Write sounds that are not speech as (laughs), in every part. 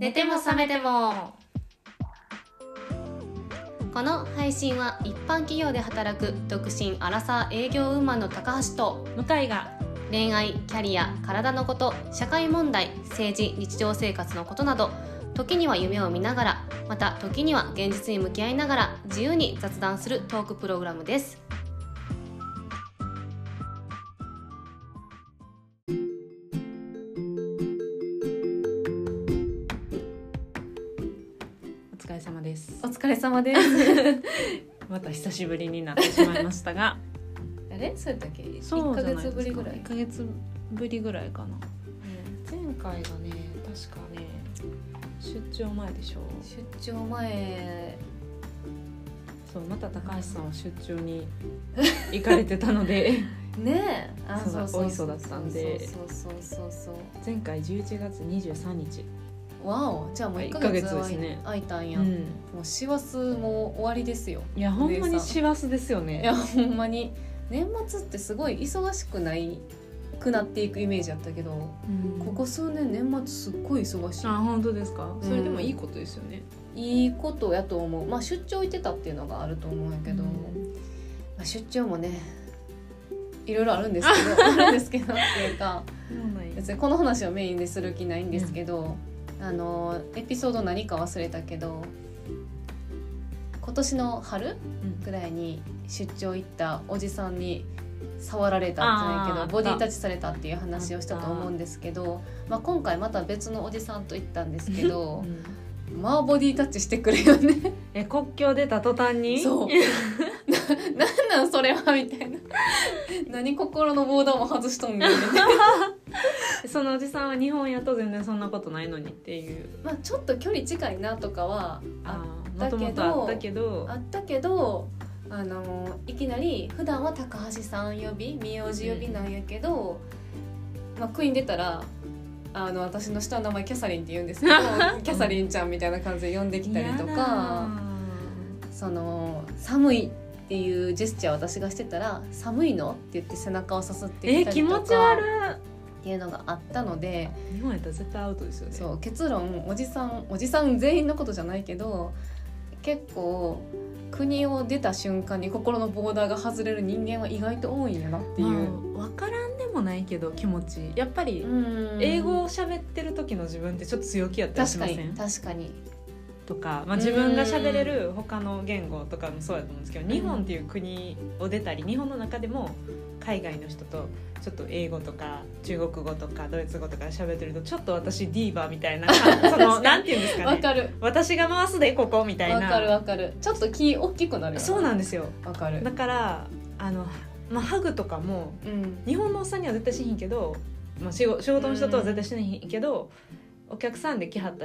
寝ても覚めても。この配信は一般企業で働く独身アラサー営業ウーマンの高橋と向井が恋愛キャリア体のこと社会問題政治日常生活のことなど時には夢を見ながらまた時には現実に向き合いながら自由に雑談するトークプログラムです様です。(laughs) また久しぶりになってしまいましたが。(laughs) あれ？そうやったっけ？そう1ヶじゃないですか。月ぶりぐらい1ヶ月ぶりぐらいかな。前回がね確かね出張前でしょ。出張前。そうまた高橋さんは出張に行かれてたので。(laughs) ねえ。あそうだお磯だったんで。そうそうそうそう。前回11月23日わおじゃあもう1ヶ一ヶ月月ですね。空いたんや、うん。もう師走も終わりですよ。いやほんまに師走ですよいねやほんまに。年末ってすごい忙しくないくなっていくイメージあったけど、うん。ここ数年年末すっごい忙しあ本当ですか？それでもいいことですよね、いいいことやと思う。まあ出張行ってたっていうのがあると思うんやけど、うん。まあ、出張もねいろいろあるんですけど (laughs) あるんですけどっていうか別にこの話をメインでする気ないんですけど、あのエピソード何か忘れたけど今年の春うん。ぐらいに出張行ったおじさんに触られたんじゃないけどボディタッチされたっていう話をしたと思うんですけど、まあ、今回また別のおじさんと行ったんですけどうんまあボディタッチしてくれよね。え国境出た途端に？そう。(laughs) ななんなんそれはみたいな。何心のボーダーも外しとんねん。(laughs) そのおじさんは日本やと全然そんなことないのにっていう。まあちょっと距離近いなとかはああもともとあったけど。あったけどあのいきなり普段は高橋さん呼び名字呼びなんやけど、まあ、クイーン出たらあの私の下の名前キャサリンって言うんですけど (laughs) キャサリンちゃんみたいな感じで呼んできたりとかその寒いっていうジェスチャーを私がしてたら「寒いの?」って言って背中をさすってえきたりとか気持ち悪っていうのがあったのでい日本やったら絶対アウトですよねそう結論おじさんおじさん全員のことじゃないけど結構国を出た瞬間に心のボーダーが外れる人間は意外と多いんやなっていう。まあ、分からんでもないけど気持ちやっぱりうん。英語を喋ってる時の自分ってちょっと強気やったりし確かにません確かにとか、まあ、自分が喋れる他の言語とかもそうやと思うんですけど日本っていう国を出たり日本の中でも海外の人とちょっと英語とか中国語とかドイツ語とか喋ってるとちょっと私ディーバーみたいな (laughs) そのなんていうんですかね。わかる。私が回すでここみたいわかるなわかる。ちょっと気大きくなるよそうなんですよ。わかる。だからあの、まあ、ハグとかもうん。日本のおっさんには絶対しひんけど、まあ、仕事仕事の人とは絶対しないけど、お客さんで来はった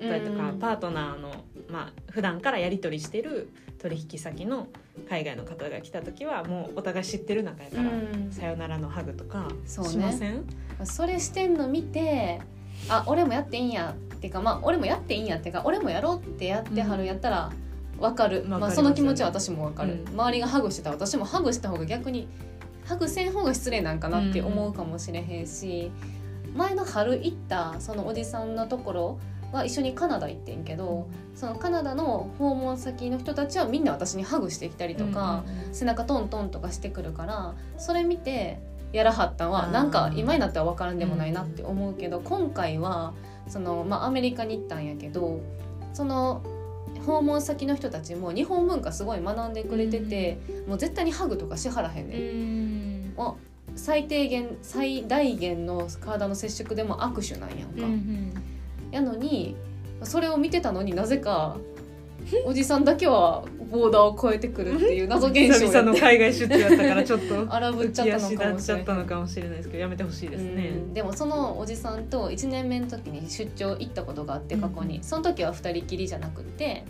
りとか、うん。パートナーの、まあ普段からやり取りしてる取引先の海外の方が来た時はもうお互い知ってる仲やから、うん。さよならのハグとかしません？それしてんの見てあ俺もやっていいんやっていうかまあ俺もやっていいんやっていうか俺もやろうってやってはるんやったらわかる、まあ、その気持ちは私もわかる、うん。周りがハグしてたら私もハグした方が逆にハグせん方が失礼なんかなって思うかもしれへんし、前の春行ったそのおじさんのところは一緒にカナダ行ってんけどそのカナダの訪問先の人たちはみんな私にハグしてきたりとか、背中トントンとかしてくるからそれ見てやらはったんはなんか今になっては分からんでもないなって思うけど、今回はその、まあ、アメリカに行ったんやけどその訪問先の人たちも日本文化すごい学んでくれてて、もう絶対にハグとかしはらへんうね、ん。う最低限最大限の体の接触でも握手なんやんか。うんやのにそれを見てたのになぜかおじさんだけはボーダーを越えてくるっていう謎現象久々の海外出張やったからちょっと (laughs) 荒ぶっちゃったのかもしれない浮き足立っちゃったのかもしれないですけどやめてほしいですね。うん。でもそのおじさんと1年目の時に出張行ったことがあって過去に、うんその時は2人きりじゃなくって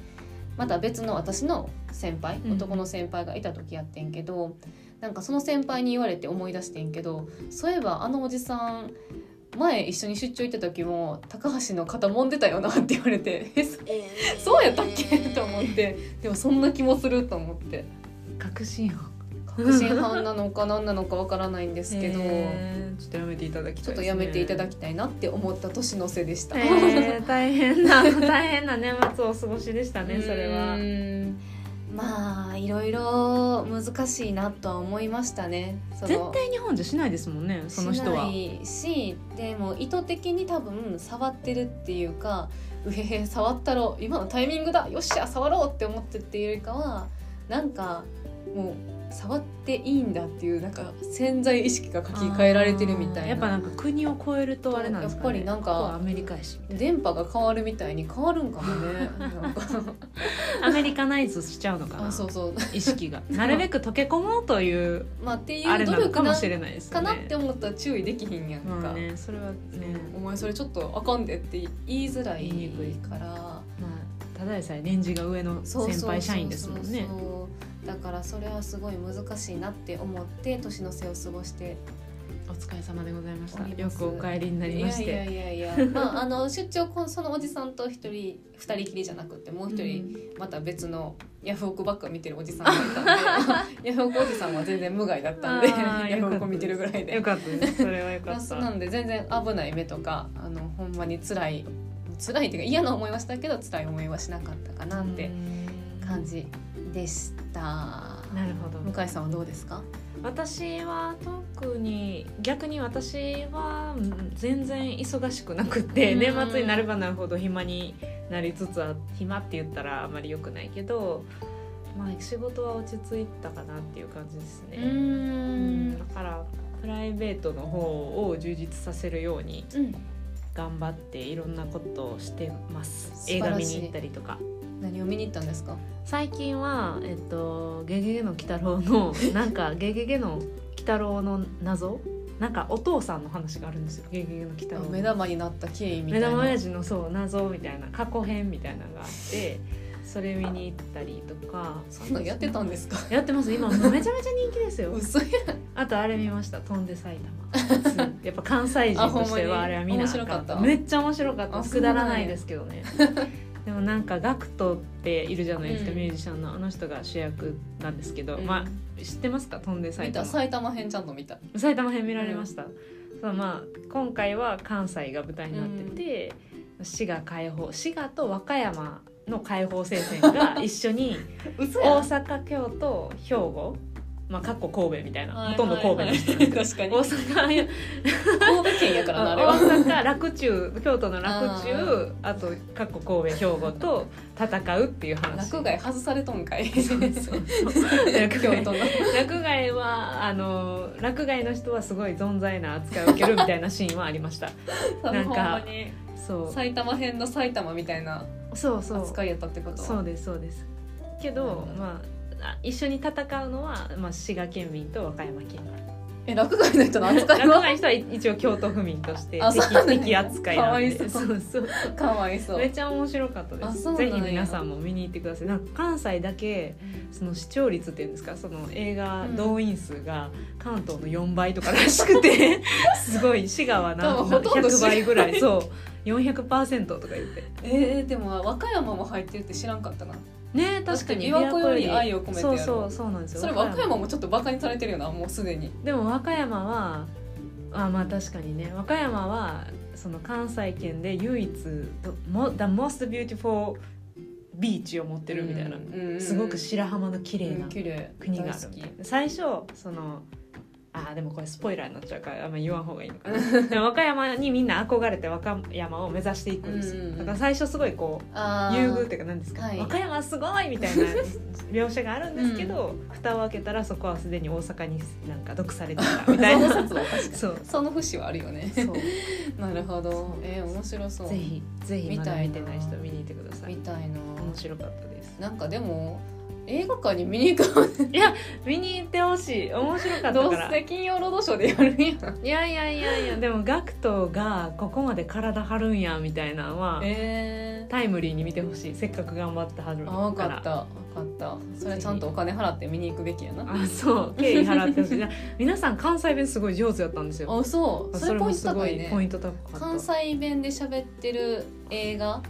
また別の私の先輩うん。男の先輩がいた時やってんけど、なんかその先輩に言われて思い出してんけどそういえばあのおじさん前一緒に出張行った時も高橋の肩揉んでたよなって言われてえそそうやったっけ？と思って。でもそんな気もすると思って。確信犯確信犯なのか何なのかわからないんですけど、へー。ちょっとやめていただきたいね、ちょっとやめていただきたいなって思った年の瀬でした。へー大変な大変な年末をお過ごしでしたねそれはまあいろいろ難しいなとは思いましたね。絶対日本じゃしないですもんねその人はしないしでも意図的に多分触ってるっていうかうへへ触ったろ今のタイミングだよっしゃ触ろうって思ってっていうよりかはなんかもう触っていいんだっていうなんか潜在意識が書き換えられてるみたいな。やっぱなんか国を越えるとあれなんですかね。やっぱりなんかアメリカやし電波が変わるみたいに変わるんかもね。(laughs) アメリカナイズしちゃうのかな。あそうそう。意識が。なるべく溶け込もうというまあっていう努力なかもしれないですよね。かなって思ったら注意できひんやんか、まあねそれはね、お前それちょっとあかんでって言いづらい言いにくいから。まあ、ただでさえ年次が上のそうそうそうそう先輩社員ですもんね。そうだからそれはすごい難しいなって思って年の瀬を過ごしてお疲れ様でございました。よくお帰りになりまして。いやいやいやいや。まあ (laughs) あの出張そのおじさんと一人二人きりじゃなくてもう一人また別のヤフオクばっか見てるおじさんがいたんで。(laughs) ヤフオクおじさんは全然無害だったんでヤフオク見てるぐらいで。よかったです。それはよかった。なので全然危ない目とかあのほんまに辛い辛いっていうか嫌な思いはしたけど辛い思いはしなかったかなって感じでした。なるほど。向井さんはどうですか？私は特に逆に私はうん全然忙しくなくてうん。年末になればなるほど暇になりつつあ暇って言ったらあまり良くないけど、まあ、仕事は落ち着いたかなっていう感じですね。うん。だからプライベートの方を充実させるようにうん。頑張っていろんなことをしてます。映画見に行ったりとか何を見に行ったんですか？最近は「えっと、ゲゲゲの鬼太郎の」(laughs) なんか「ゲゲゲの鬼太郎の謎」なんかお父さんの話があるんですよ「ゲゲゲの鬼太郎の」目玉になった経緯みたいな。目玉親父のそう謎みたいな過去編みたいなのがあってそれ見に行ったりとか。そんなんやってたんですか？やってます。今めちゃめちゃ人気ですよ。嘘やあとあれ見ました「飛んで埼玉」(laughs) やっぱ関西人としてはあれは見なあかっためっちゃ面白かった。あくだらないですけどねでもなんかガクトっているじゃないですか、うん。ミュージシャンのあの人が主役なんですけど、うん。まあ知ってますか？飛んで埼玉。埼玉編ちゃんと見た。埼玉編見られました、そうまあ今回は関西が舞台になってて、滋賀解放滋賀と和歌山の解放戦線が一緒に (laughs) 嘘大阪京都兵庫まあかっこ神戸みたいな、ほとんど神戸の人、はいはいはい確かに。大阪神戸県やからなあれ大は阪楽中京都の楽あ中あとかっこ神戸兵庫と戦うっていう話。落外外されとんかい。(laughs) そうそうそう。落京外都の落外はあの落外の人はすごい存在な扱いを受けるみたいなシーンはありました。(laughs) なんかそう。埼玉編の埼玉みたいなそうそう。扱いやったってこと？そうですそうです。けどまああ一緒に戦うのは、まあ、滋賀県民と和歌山県民。え落外の人の扱い落は外の人は一応京都府民として敵敵扱いなんで。かわいそう。そうそうかわいそう。めっちゃ面白かったです。ぜひ皆さんも見に行ってください。なんか関西だけその視聴率っていうんですかその映画動員数が関東の4倍とからしくて (laughs) すごい滋賀はなん多分ほとんど100倍ぐらい。そう。400%とか言って。えー、でも和歌山も入ってるって知らんかったなね確かに琵琶湖より愛を込めてそうそうそうなんですよ。それ和歌山もちょっとバカにされてるよなもうすでに。でも和歌山はあまあ確かにね。和歌山はその関西圏で唯一 The most beautiful ビーチを持ってるみたいな、うんすごく白浜の綺麗うんな国がある最初そのあーでもこれスポイラーになっちゃうからあんま言わん方がいいのかな。でも和歌山にみんな憧れて和歌山を目指していくんですよ、うん。うんうんだから最初すごいこう優遇っていうか何ですか、はい。和歌山すごいみたいな (laughs) 描写があるんですけど、蓋を開けたらそこはすでに大阪になんか毒されてたみたいな。(laughs) そうその節はあるよね。そう。(laughs) なるほど。えー、面白そう。ぜひぜひ見たいてない人見に行ってください。見たいな。面白かったです。なんかでも映画館に見に行く見に行ってほしい。面白かったどうからせ金曜ロードショーでやるんやん。いやいやいやいやでもガクトがここまで体張るんやみたいなのはえ。タイムリーに見てほしい。せっかく頑張ってはるー、あ分かった分かった。それちゃんとお金払って見に行くべきやな。あそう。敬意払ってほしい。いや皆さん関西弁すごい上手やったんですよ。あそう。それポイントもすご高いねいポイント高かった。関西弁で喋ってる映画っ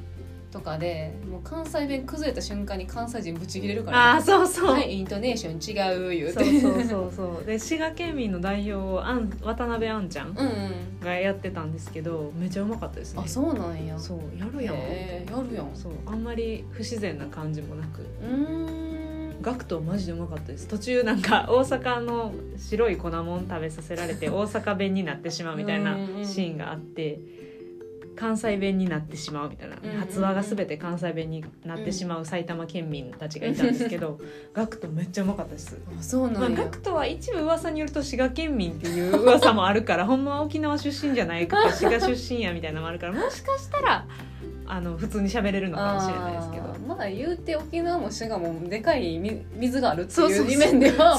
とかでもう関西弁崩れた瞬間に関西人ブチ切れるから、ああそうそう、はいイントネーション違う言うそうてそうそうそう。で滋賀県民の代表をあん渡辺杏ちゃんうんうん。がやってたんですけどめちゃうまかったですね。あそうなんや。そうやるやんへーやるやん。そうあんまり不自然な感じもなく。うーん。ガクトマジでうまかったです。途中なんか大阪の白い粉もん食べさせられて (laughs) 大阪弁になってしまうみたいなうんうんシーンがあって関西弁になってしまうみたいな。発話が全て関西弁になってしまう埼玉県民たちがいたんですけどガクトめっちゃうまかったです。あそうまあ、なんや、ガクトは一部噂によると滋賀県民っていう噂もあるからほんまは沖縄出身じゃないか滋賀出身やみたいなのもあるからもしかしたらあの普通に喋れるのかもしれないですけど。まあ言うて沖縄も滋賀もでかいみ水があるっていう面では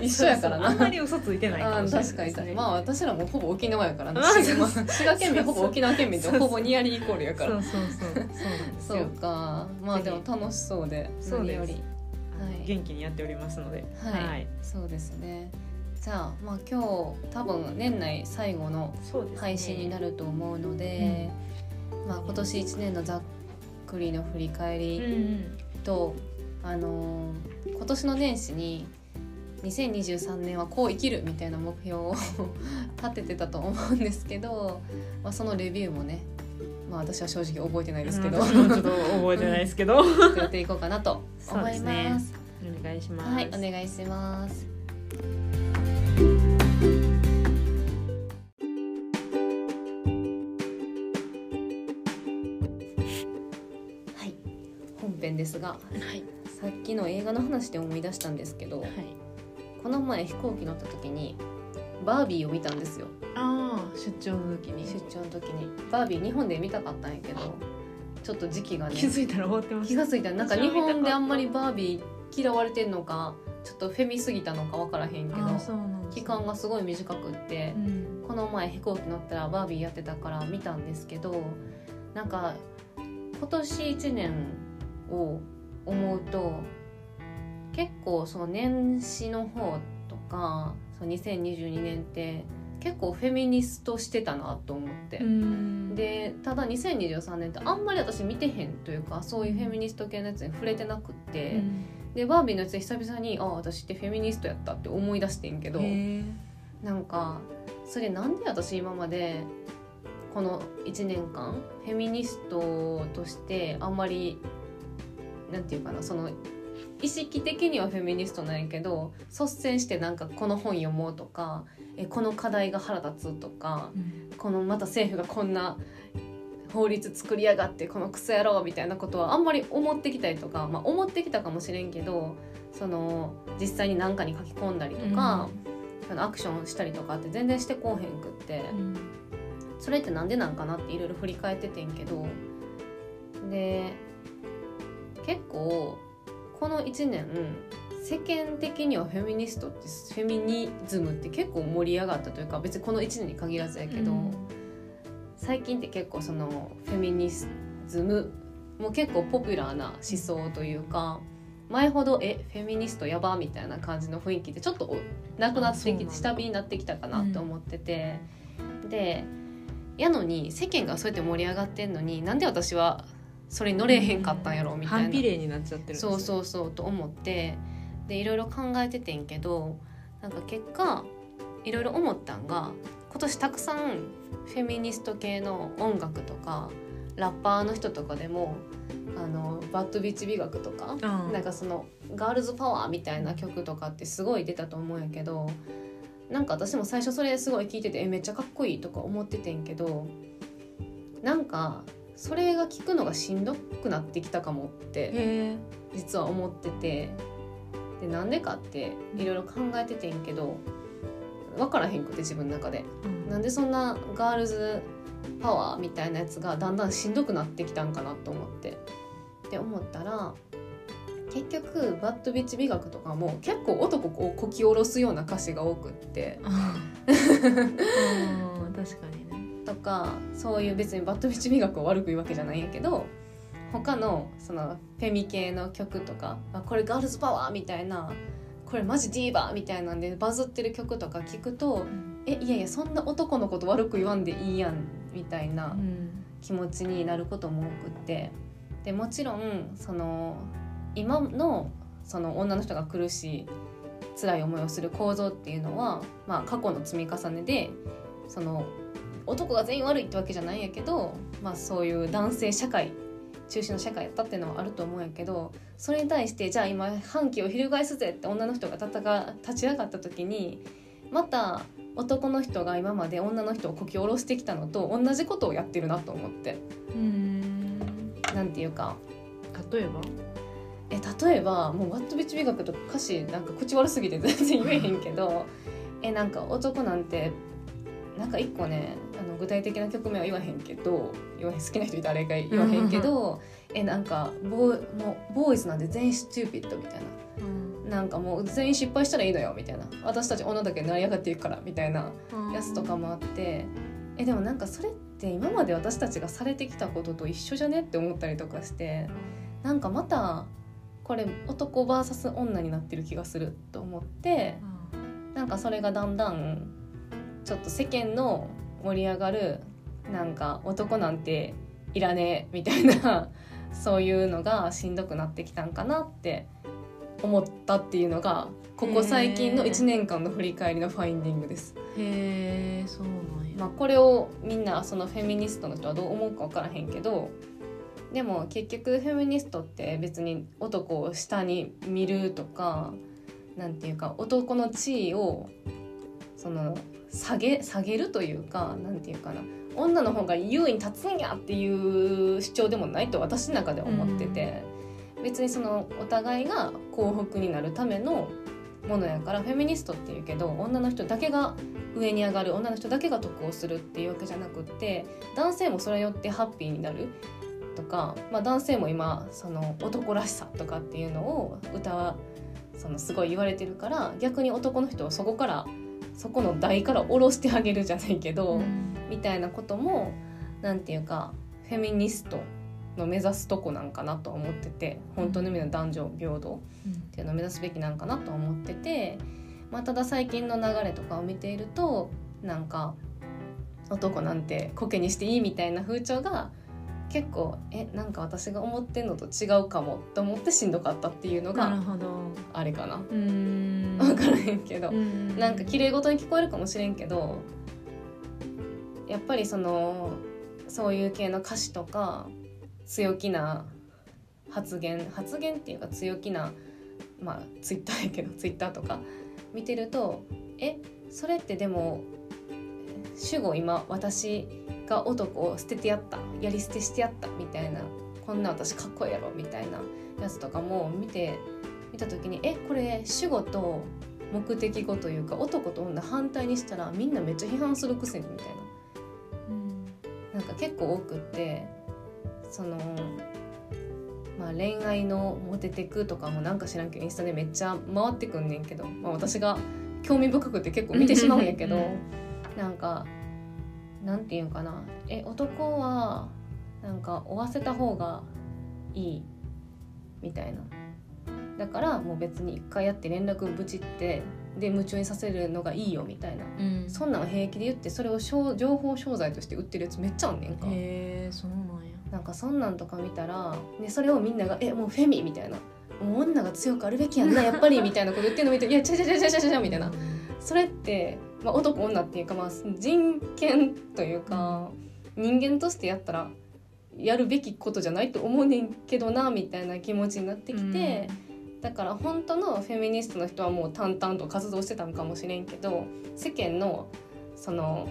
一緒やからな。あんまり嘘ついてないかもしれない確かにまあ私らもほぼ沖縄やからな。あー滋賀県民ほぼ沖縄県民とほぼニアリーイコールやから。そうそうそう。そうか。まあでも楽しそうで。そうより。はい。元気にやっておりますので。はい、そうですね。じゃあまあ今日多分年内最後の配信になると思うので、まあ今年1年のざっくりの振り返うんうりんと、あのー今年の年始に2023年はこう生きるみたいな目標を (laughs) 立ててたと思うんですけど、まあ、そのレビューもねまあ私は正直覚えてないですけど、ちょっと覚えてないですけど (laughs) やっていこうかなと思いますす。お願いしますはい、お願いします。ですが、はい。さっきの映画の話で思い出したんですけど、はい。この前飛行機乗った時にバービーを見たんですよ。ああ出張の時に。出張の時に。バービー日本で見たかったんやけど、ちょっと時期がね気づいたら終わってました気がついたらなんか日本であんまりバービー嫌われてんのかちょっとフェミすぎたのか分からへんけど期間がすごい短くってう、ん。この前飛行機乗ったらバービーやってたから見たんですけどなんか今年1年を思うと結構その年始の方とかその2022年って結構フェミニストしてたなと思って。うん。でただ2023年ってあんまり私見てへんというかそういうフェミニスト系のやつに触れてなくって、うん。でバービーのやつで久々にあ私ってフェミニストやったって思い出してんけどなんかそれなんで私今までこの1年間フェミニストとしてあんまりなんていうかなその意識的にはフェミニストなんやけど率先してなんかこの本読もうとかえこの課題が腹立つとかこのまた政府がこんな法律作りやがってこのクソ野郎みたいなことはあんまり思ってきたりとか、まあ、思ってきたかもしれんけどその実際に何かに書き込んだりとか、あのアクションしたりとかって全然してこうへんくって、うん。それってなんでなんかなっていろいろ振り返っててんけど。で結構この1年世間的にはフェミニストってフェミニズムって結構盛り上がったというか別にこの1年に限らずやけど、うん。最近って結構そのフェミニズムも結構ポピュラーな思想というか前ほどえフェミニストやばみたいな感じの雰囲気ってちょっとなくなってきて下火になってきたかなって思ってて、でやのに世間がそうやって盛り上がってんのになんで私はそれに乗れへんかったんやろみたいな。反比例になっちゃってるそうそうそうと思って。でいろいろ考えててんけどなんか結果いろいろ思ったんが今年たくさんフェミニスト系の音楽とかラッパーの人とかでもあのバッドビッチ美学とか、うんなんかそのガールズパワーみたいな曲とかってすごい出たと思うんやけどなんか私も最初それすごい聞いててえめっちゃかっこいいとか思っててんけどなんかそれが聞くのがしんどくなってきたかもって実は思ってて。でなんでかっていろいろ考えててんけど分からへんくて自分の中で。なんでそんなガールズパワーみたいなやつがだんだんしんどくなってきたんかなと思って。って思ったら結局バッドビッチ美学とかも結構男をこき下ろすような歌詞が多くって。うん (laughs) 確かに。ねとかそういう別にバッドビッチ美学を悪く言うわけじゃないんやけど他のそのフェミ系の曲とかあこれガールズパワーみたいなこれマジディーバーみたいなんでバズってる曲とか聞くとえいやいやそんな男のこと悪く言わんでいいやんみたいな気持ちになることも多くって。でもちろんその今のその女の人が苦しい辛い思いをする構造っていうのは、まあ、過去の積み重ねでその男が全員悪いってわけじゃないんやけど、まあ、そういう男性社会中心の社会やったっていうのはあると思うんやけどそれに対してじゃあ今反旗を翻すぜって女の人が戦立ち上がった時にまた男の人が今まで女の人をこき下ろしてきたのと同じことをやってるなと思って。うん。なんていうか。例えば？え例えばもう「ワットビッチ美学」とか歌詞なんか口悪すぎて全然言えへんけどえなんか男なんてなんか一個ねあの具体的な曲名は言わへんけど言わへん好きな人いたらあれか言わへんけどえなんかボーもうボーイズなんて全員スチューピッドみたいな。なんかもう全員失敗したらいいのよみたいな。私たち女だけ成り上がっていくからみたいなやつとかもあって。えでもなんかそれって今まで私たちがされてきたことと一緒じゃねって思ったりとかしてなんかまたこれ男 VS 女になってる気がすると思ってなんかそれがだんだんちょっと世間の盛り上がるなんか男なんていらねえみたいな (laughs) そういうのがしんどくなってきたんかなって思ったっていうのがここ最近のへー1年間の振り返りのファインディングです。へえそうなんや、まあ、これをみんなそのフェミニストの人はどう思うか分からへんけどでも結局フェミニストって別に男を下に見るとかなんていうか男の地位をその下げ下げるというかなんていうかな。女の方が優位に立つんやっていう主張でもないと私の中では思ってて、別にそのお互いが幸福になるためのものやからフェミニストっていうけど女の人だけが上に上がる女の人だけが得をするっていうわけじゃなくって男性もそれによってハッピーになるとか、まあ、男性も今その男らしさとかっていうのを歌はそのすごい言われてるから逆に男の人をそこからそこの台から下ろしてあげるじゃないけど、うん。みたいなこともなんていうかフェミニストの目指すとこなんかなと思ってて本当の意味の男女平等っていうのを目指すべきなんかなと思ってて、まあ、ただ最近の流れとかを見ているとなんか男なんてコケにしていいみたいな風潮が結構えなんか私が思ってんのと違うかもと思ってしんどかったっていうのがあれかな。うん。分からへんけど、うん。なんか綺麗事に聞こえるかもしれんけどやっぱりそのそういう系の歌詞とか強気な発言発言っていうか強気なまあツイッターやけどツイッターとか見てるとえそれってでも主語今私が男を捨ててやったやり捨てしてやったみたいなこんな私かっこいいやろみたいなやつとかも見て見た時にえこれ主語と目的語というか男と女反対にしたらみんなめっちゃ批判するくせにみたいうんな。なんか結構多くってそのまあ恋愛のモテテクとかもなんか知らんけどインスタでめっちゃ回ってくんねんけど、まあ、私が興味深くて結構見てしまうんやけどなんかなんていうんかな。え男はなんか追わせた方がいいみたいな。だからもう別に一回やって連絡ぶちってで夢中にさせるのがいいよみたいな。うん。そんなん平気で言ってそれを商情報商材として売ってるやつめっちゃあんねんか。へえそうなんや。なんかそんなんとか見たらでそれをみんなが「えもうフェミ」みたいな「もう女が強くあるべきやんなやっぱり」みたいなこと言ってるの見て「いやちゃちゃちゃちゃちゃちゃ」みたいな。それって、まあ、男女っていうか、まあ、人権というか、人間としてやったらやるべきことじゃないと思うねんけどなみたいな気持ちになってきて、だから本当のフェミニストの人はもう淡々と活動してたんかもしれんけど世間のその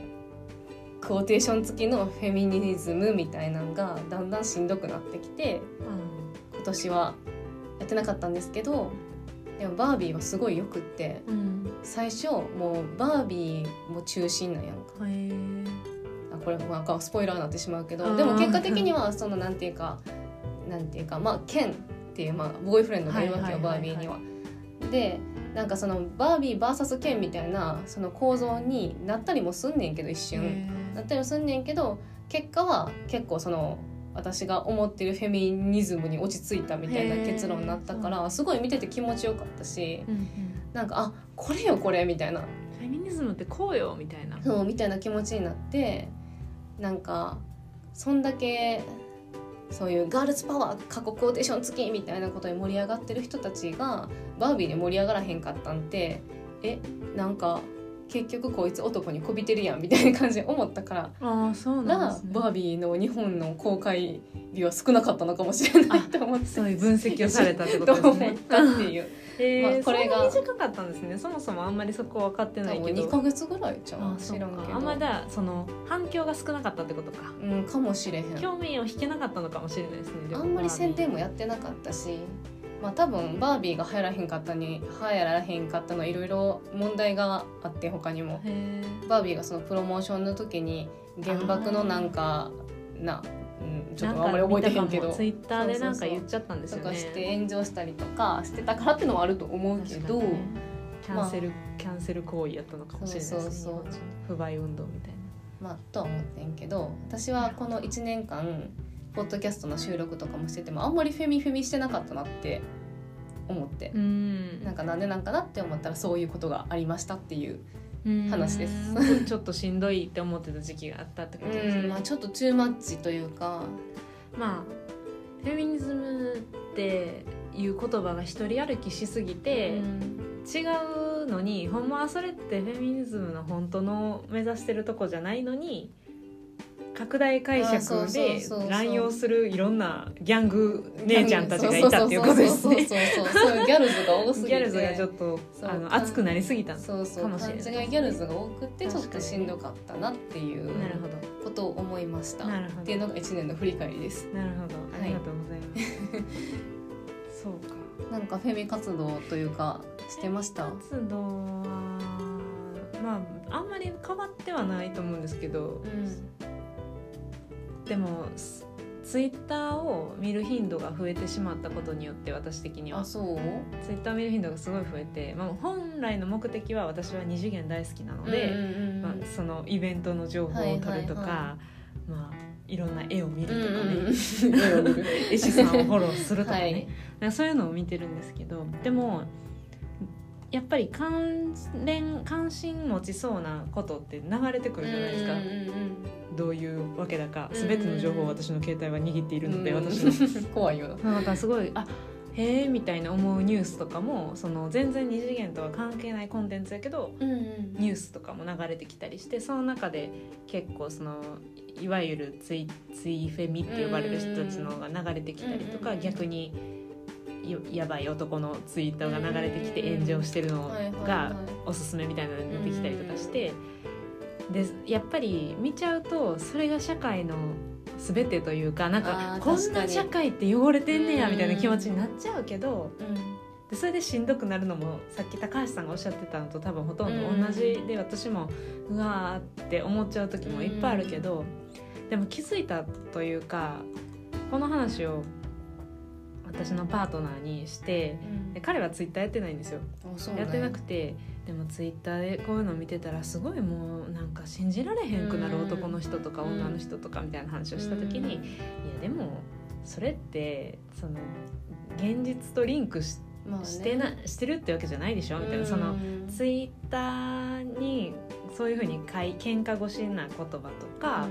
クオーテーション付きのフェミニズムみたいなのがだんだんしんどくなってきて今年はやってなかったんですけどでもバービーはすごいよくってうんうん最初もうバービーも中心なんやんか。あこれなんかスポイラーになってしまうけどでも結果的にはそのなんていうかなんていうかまあケンっていう、まあ、ボーイフレンドがいるわけよバービーには。でなんかそのバービー VS ケンみたいなその構造になったりもすんねんけど一瞬。なったりもすんねんけど結果は結構その私が思ってるフェミニズムに落ち着いたみたいな結論になったからすごい見てて気持ちよかったしうんうんなんかあこれよこれみたいな。フェミニズムってこうよみたいな。そうみたいな気持ちになってなんかそんだけそういうガールズパワー過去コーテーション付きみたいなことに盛り上がってる人たちがバービーで盛り上がらへんかったんてえなんか結局こいつ男にこびてるやんみたいな感じで思ったからああそうなんですね。バービーの日本の公開日は少なかったのかもしれないと思って。そういう分析をされたってことですね。(laughs) と思ったっていう。えーまあこれが短かったんですね。そもそもあんまりそこ分かってないけど。2ヶ月ぐらいじゃん知らんけど。かあんまりだその反響が少なかったってことか。うんかもしれへん。興味を引けなかったのかもしれないですねあんまり宣伝もやってなかったしまあ多分バービーが流行らへんかったに流行らへんかったのいろいろ問題があって他にも。バービーがそのプロモーションの時に原爆のなんかな、うん、ちょっとあんまり覚えてへんけど。ツイッターでなんか言っちゃったんですよね。とかして炎上したりとかしてたからってのもあると思うけど、ね。キャンセル、キャンセル行為やったのかもしれないですね。そうそうそう。不買運動みたいな。まあとは思ってんけど私はこの1年間ポッドキャストの収録とかもしててもあんまりフェミフェミしてなかったなって思って、うん。なんかなんでなんかなって思ったらそういうことがありましたっていう、話です。うんちょっとしんどいって思ってた時期があったってことですね、まあ、ちょっとトゥーマッチというか。まあフェミニズムっていう言葉が一人歩きしすぎて、違うのにほんまはそれってフェミニズムの本当の目指してるとこじゃないのに拡大解釈でそうそうそう乱用するいろんなギャング姉ちゃんたちがいたっていうことですそうね。そうそうそうそういうギャルズが多すぎてギャルズがちょっとそうあの熱くなりすぎたんそうそうかもしれない勘違いギャルズが多くてちょっとしんどかったなっていうことを思いましたっていうのが1年の振り返りですなるほどありがとうございます。そうかなんかフェミ活動というかしてました活動はまああんまり変わってはないと思うんですけどうんでもツツイッターを見る頻度が増えてしまったことによって私的には。あそう？ツイッター見る頻度がすごい増えて、まあ、本来の目的は私は二次元大好きなので、まあ、そのイベントの情報を取るとか、はいはいはまあ、いろんな絵を見るうんとかね、うんうん (laughs) (laughs) 絵師さんをフォローするとかね、はい。だからそういうのを見てるんですけどでもやっぱり関連関心持ちそうなことって流れてくるじゃないですか、うんうんうんどういうわけだかうん。全ての情報を私の携帯は握っているので、うん私の。(laughs) 怖いよ。ななんかすごいあへえみたいな思うニュースとかもその全然二次元とは関係ないコンテンツやけどうんうんニュースとかも流れてきたりしてその中で結構そのいわゆるツイツイフェミって呼ばれる人たちのが流れてきたりとか、うん逆によやばい男のツイートが流れてきて炎上してるのがはいおすすめみたいなのが出てきたりとかして。でやっぱり見ちゃうとそれが社会の全てというかなんあかーこんな社会って汚れてんねやうん。みたいな気持ちになっちゃうけどうん。でそれでしんどくなるのもさっき高橋さんがおっしゃってたのと多分ほとん。ど同じで私もうわーって思っちゃう時もいっぱいあるけどでも気づいたというかこの話を私のパートナーにしてで彼はツイッターやってないんですよ。ね。やってなくてでもツイッターでこういうの見てたらすごいもうなんか信じられへんくなる男の人とかうん女の人とかみたいな話をした時に、いやでもそれってその現実とリンクしまあね。してなしてるってわけじゃないでしょ？みたいなそのうんツイッターにそういうふうにかい喧嘩腰な言葉とか、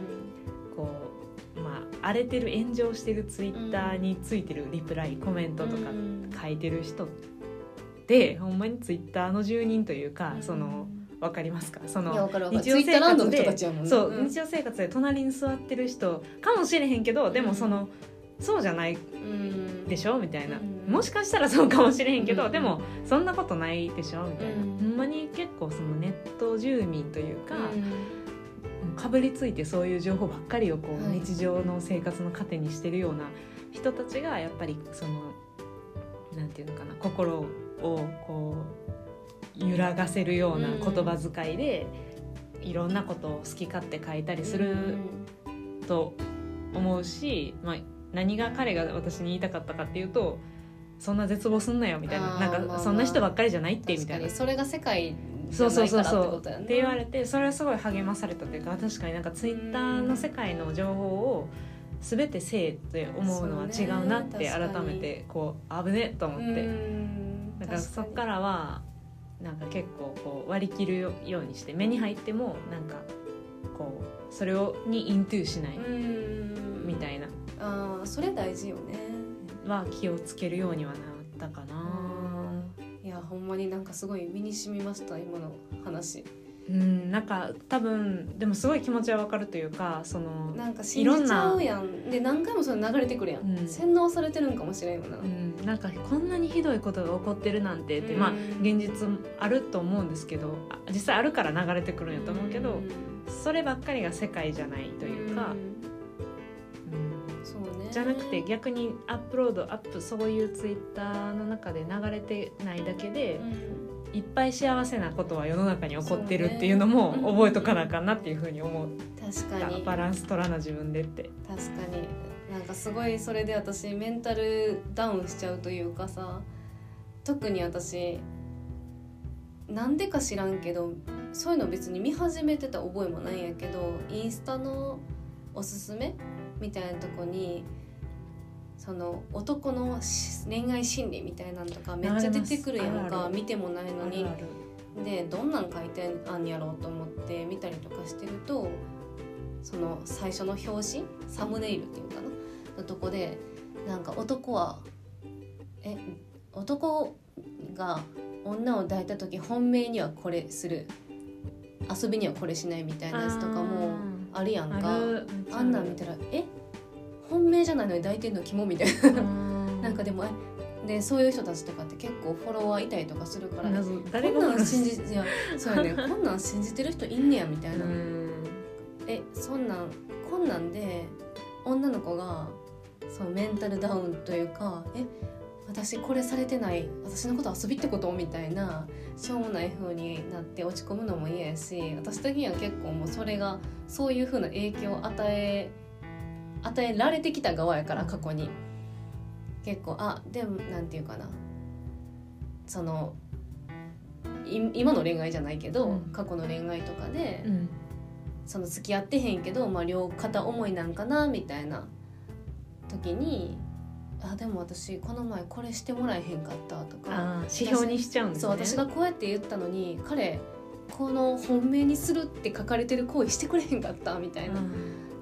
荒れてる炎上してるツイッターについてるリプライコメントとかうん書いてる人ってほんまにツイッターの住人というかそのわかりますか？その日常生活でそう、ん。日常生活で隣に座ってる人かもしれへんけどでもその、そうじゃないうん。でしょ？みたいな、うん。もしかしたらそうかもしれへんけど、うん。でもそんなことないでしょ？みたいな、うん。ほんまに結構そのネット住民というか、うんかぶりついてそういう情報ばっかりをこう、はい。日常の生活の糧にしてるような人たちがやっぱりそのなんていうのかな心をこう揺らがせるような言葉遣いで、いろんなことを好き勝手書いたりすると思うし、まあ、何が彼が私に言いたかったかっていうとそんな絶望すんなよみたいな。なんかそんな人ばっかりじゃないってみたいな。に。それが世界じそうそうそうそう。って言われてそれはすごい励まされたというか確かになんかツイッターの世界の情報を全てせえって思うのは違うなって改めてこう危ねと思って。うんだからそっからはなんか結構こう割り切るようにして目に入ってもなんかこうそれをにイントゥしないうん。みたいな。あーそれ大事よね。は気をつけるようにはなったかな。いやほんまになんかすごい身に染みました今の話。うん、なんか多分でもすごい気持ちはわかるというかそのなんか信じちゃうやん。で何回もそれ流れてくるやん、うん。洗脳されてるんかもしれんよな、うん、なんかこんなにひどいことが起こってるなんてって、まあうん現実あると思うんですけどあ実際あるから流れてくるんやと思うけど、ん。そればっかりが世界じゃないというか、ね。じゃなくて逆にアップロードアップそういうツイッターの中で流れてないだけでう、ん。いっぱい幸せなことは世の中に起こってるっていうのも覚えとかなあかんなっていうふうに思っ確かに。たバランス取らな自分でって。確かになんかすごいそれで私メンタルダウンしちゃうというかさ特に私なんでか知らんけどそういうの別に見始めてた覚えもないんやけどインスタのおすすめみたいなとこにその男のし恋愛心理みたいなのとかめっちゃ出てくるやんか見てもないのに。でどんなん書いてあんやろうと思って見たりとかしてるとその最初の表紙サムネイルっていうかな？のとこでなんか男はえ男が女を抱いた時本命にはこれする。遊びにはこれしないみたいなやつとかもあるやんか。あん。なん見たらえ？本命じゃないのに抱いてんのキモみたいな。ななんかでもえ？でそういう人たちとかって結構フォロワーいたりとかするから謎誰こんなんが信じいやそうやね。(laughs) こんなん信じてる人いんねやみたいな、うん。えそんなんこんなんで女の子がそうメンタルダウンというかえ？私これされてない私のこと遊びってこと？みたいなしょうもない風になって落ち込むのも嫌やし私的には結構もうそれがそういう風な影響を与え与えられてきた側やから過去に。結構あでもなんていうかな。そのい今の恋愛じゃないけど、うん。過去の恋愛とかで、うん。その付き合ってへんけど、まあ、両片思いなんかなみたいな時にあでも私この前これしてもらえへんかったとか。指標にしちゃうんですね。そう私がこうやって言ったのに彼この本命にするって書かれてる行為してくれへんかったみたいな、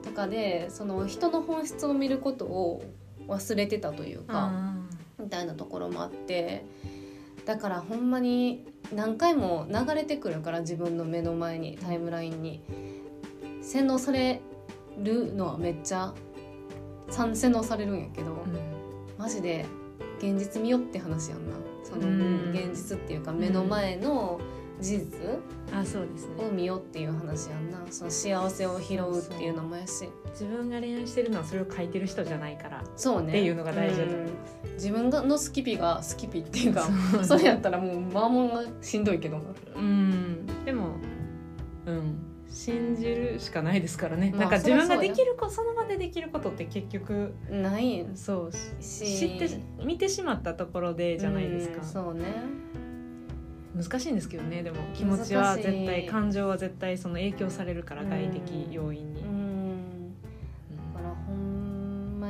とかでその人の本質を見ることを忘れてたというか。あみたいなところもあって。だからほんまに何回も流れてくるから自分の目の前にタイムラインに。洗脳されるのはめっちゃ洗脳されるんやけど、ーうんマジで現実見よって話やんな。そのうん。現実っていうか目の前の事実あそうですね。を見よっていう話やんな。その幸せを拾うっていうのもやし。自分が恋愛してるのはそれを書いてる人じゃないからそうね。っていうのが大事だと思いうん。自分がのスキピがスキピっていうかそれやったらもうまあまあしんどいけどな。うん。でもうん信じるしかないですからね、まあなんか自分ができることその場でできることって結局ない。んそう。し。知って見てしまったところでじゃないですか。うんそうね。難しいんですけどね。でも気持ちは絶対感情は絶対その影響されるから外的要因に、ううんん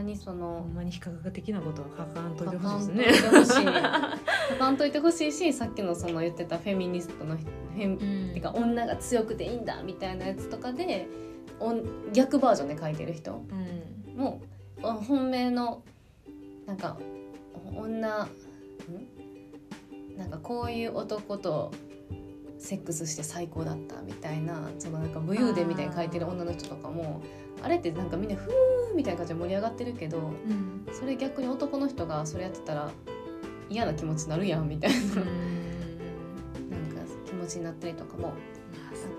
にそほのんまに非科学的なことは書かんといてほしいですね。書かんといてほしいしさっきのその言ってたフェミニストのフェてか女が強くていいんだみたいなやつとかでおん逆バージョンで書いてる人うん。もお本命のなんか女ん？なんかこういう男とセックスして最高だったみたいなそのなんか武勇伝みたいに書いてる女の人とかもあれってなんかみんな「ふー」みたいな感じで盛り上がってるけどうん。それ逆に男の人がそれやってたら嫌な気持ちになるやんみたいな。なんか気持ちになったりとかも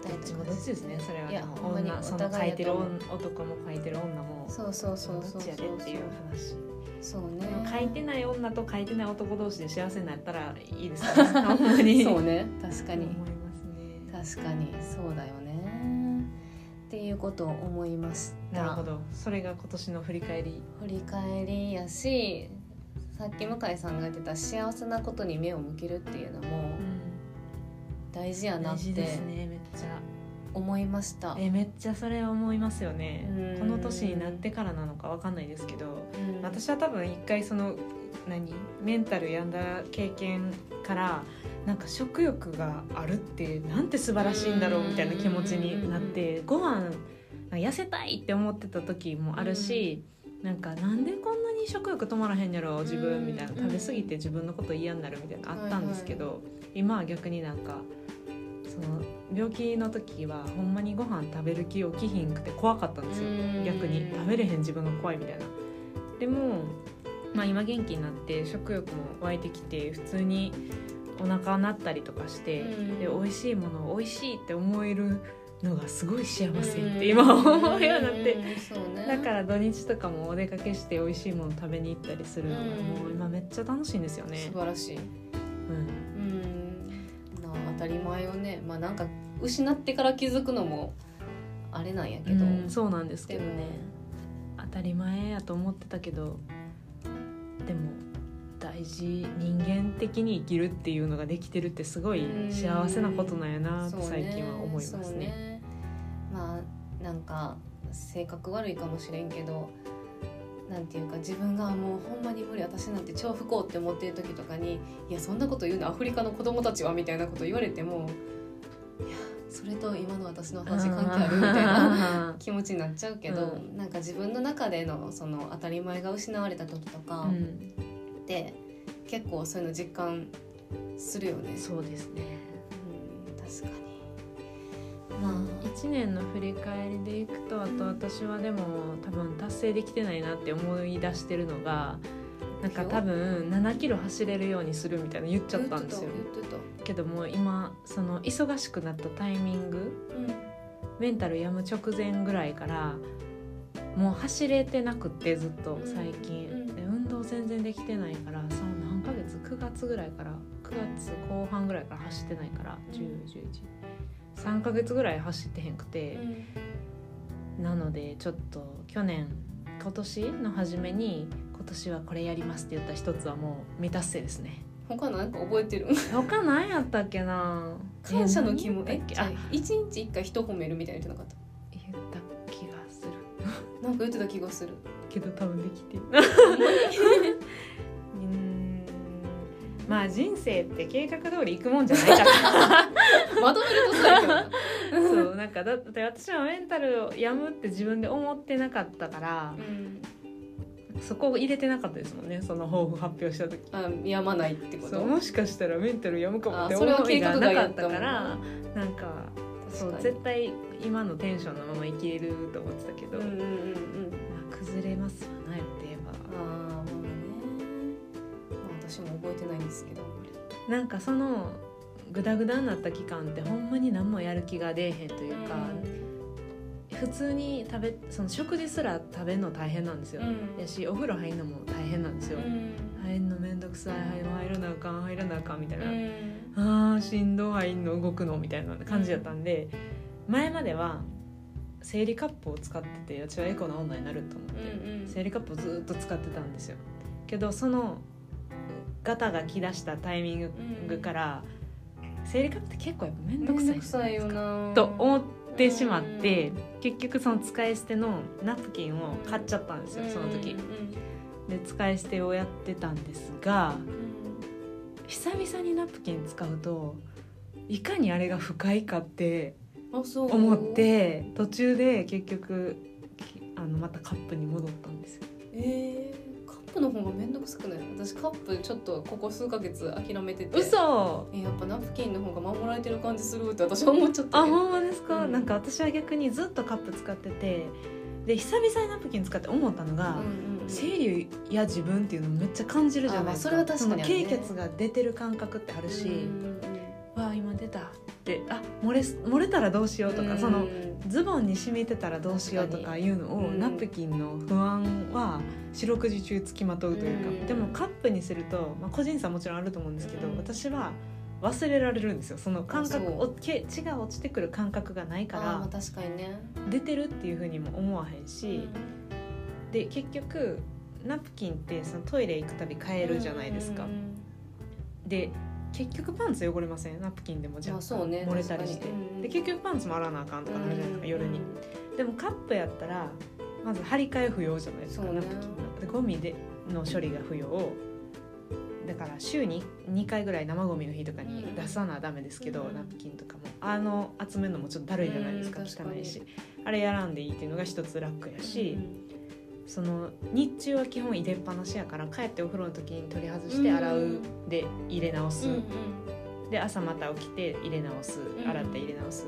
どっちもどっちですねそれは。いやほんまにお互い書いてる男も書いてる女もそうそうそうそうそう。でっていう話。そうね。書いてない女と書いてない男同士で幸せになったらいいですからね (laughs) ほんまに。そうね確かに。思いますね。確かに。そうだよねっていうことを思いました。なるほど。それが今年の振り返り。振り返りやしさっき向井さんが言ってた幸せなことに目を向けるっていうのも大事やなっ大事ですてねめっちゃ。思いました、えめっちゃそれ思いますよね。うん。この年になってからなのかわかんないですけどうん。私は多分一回その何メンタル病んだ経験からなんか食欲があるってなんて素晴らしいんだろうみたいな気持ちになってご飯痩せたいって思ってた時もあるし、なんかなんでこんなに食欲止まらへんやろ自分みたいな食べ過ぎて自分のこと嫌になるみたいなのあったんですけど、今は逆になんかその病気の時はほんまにご飯食べる気起きひんくて怖かったんですよ。逆に食べれへん自分が怖いみたいな。でもまあ、今元気になって食欲も湧いてきて普通にお腹鳴ったりとかして、うん。で美味しいものを美味しいって思えるのがすごい幸せって今思うようになって。ね。だから土日とかもお出かけして美味しいもの食べに行ったりするのがうん。もう今めっちゃ楽しいんですよね。素。晴らしい。うん。当たり前をね。まあなんか失ってから気づくのもあれなんやけど、うんそうなんですけどね。当たり前やと思ってたけどでも大事人間的に生きるっていうのができてるってすごい幸せなことなんやなって最近は思いますそうね。まあなんか性格悪いかもしれんけどなんていうか自分がもうほんまに無理私なんて超不幸って思ってる時とかに「いやそんなこと言うのアフリカの子供たちは」みたいなこと言われても「いやそれと今の私の話関係ある?」みたいな。な。気持ちになっちゃうけど、うなんか自分の中でのその当たり前が失われた時とかうんって、結構そういうの実感するよね。そうですね。うん、確かに。まあ、1年の振り返りでいくとあと私はでも多分達成できてないなって思い出してるのがなんか多分7キロ走れるようにするみたいな言っちゃったんですよ言ってた。けども今その忙しくなったタイミング言ってメンタルやむ直前ぐらいからもう走れてなくってずっと最近、うん全然できてないからさ何ヶ月？9月ぐらいから9月後半ぐらいから走ってないから1011 3ヶ月ぐらい走ってへんくてう、ん。なのでちょっと去年今年の初めに今年はこれやりますって言った一つはもう未達成ですね。他なんか覚えてる？他何やったっけな？感謝の気もええ何やったっけあ一日一回人褒めるみたいな言ってなかっ言った気がする。たなんか言ってた気がするけど多分できて (laughs) うん。まあ人生って計画通り行くもんじゃないから。まとめるとそうやけどなそうなんかだって私はメンタルをやむって自分で思ってなかったからうんそこを入れてなかったですもんねその抱負発表した時。あやまないってこと？もしかしたらメンタルやむかもって思いがなかったからなんかそう絶対今のテンションのまま生きれると思ってたけど、うんうんうんれますわなよって言えばああまあね、まあ、私も覚えてないんですけどなんかそのグダグダになった期間ってほんまに何もやる気が出えへんというか、普通に食べその食事すら食べるの大変なんですよ、うん。やしお風呂入るのも大変なんですよ、入るのめんどくさい。入らなあかん。入らなあかんみたいな、あーしんどい。入んの動くのみたい。な感じだったんで、前までは生理カップを使ってて私はエコな女になると思って、生理カップをずっと使ってたんですよ。けどそのガタが来だしたタイミングから、生理カップって結構やっぱ面倒くさい。くさいよな。と思ってしまって、結局その使い捨てのナプキンを買っちゃったんですよ、その時。で使い捨てをやってたんですが久々にナプキン使うといかにあれが不快かって思って途中で結局きあのまたカップに戻ったんですよ。えー、カップの方がめんどくさくない？私カップちょっとここ数ヶ月諦めてて。嘘。えやっぱナプキンの方が守られてる感じするって私は思っちゃった。あほんまですか、うん。なんか私は逆にずっとカップ使っててで久々にナプキン使って思ったのが、うんうんうん。生理や自分っていうのめっちゃ感じるじゃないですか。それは確かにね。その経血が出てる感覚ってあるし、うわあ今出たってあ漏れす漏れたらどうしようとか、うん。そのズボンに染みてたらどうしようとかいうのを、うん。ナプキンの不安は四六時中つきまとうというか、うん。でもカップにすると、まあ、個人差もちろんあると思うんですけど、うん。私は忘れられるんですよ。その感覚あそう。おけ血が落ちてくる感覚がないから確かにね、出てるっていうふうにも思わへんし、で結局ナプキンってそのトイレ行くたび変えるじゃないですか、うんうん。で結局パンツ汚れません？ナプキンでもじゃあまあそうね。漏れたりして、で結局パンツも洗わなあかんとかなるじゃないですか、夜に。うんでもカップやったらまず張り替え不要じゃないですか、ナプキンの。でゴミでの処理が不要。だから週に2回ぐらい生ゴミの日とかにうん。出さなダメですけど、うん。ナプキンとかも。あの集めるのもちょっとだるいじゃないですか、うん汚いし。あれやらんでいいっていうのが一つ楽やし、うんその日中は基本入れっぱなしやから帰ってお風呂の時に取り外して洗うで入れ直す、うんで朝また起きて入れ直す。ん。洗って入れ直す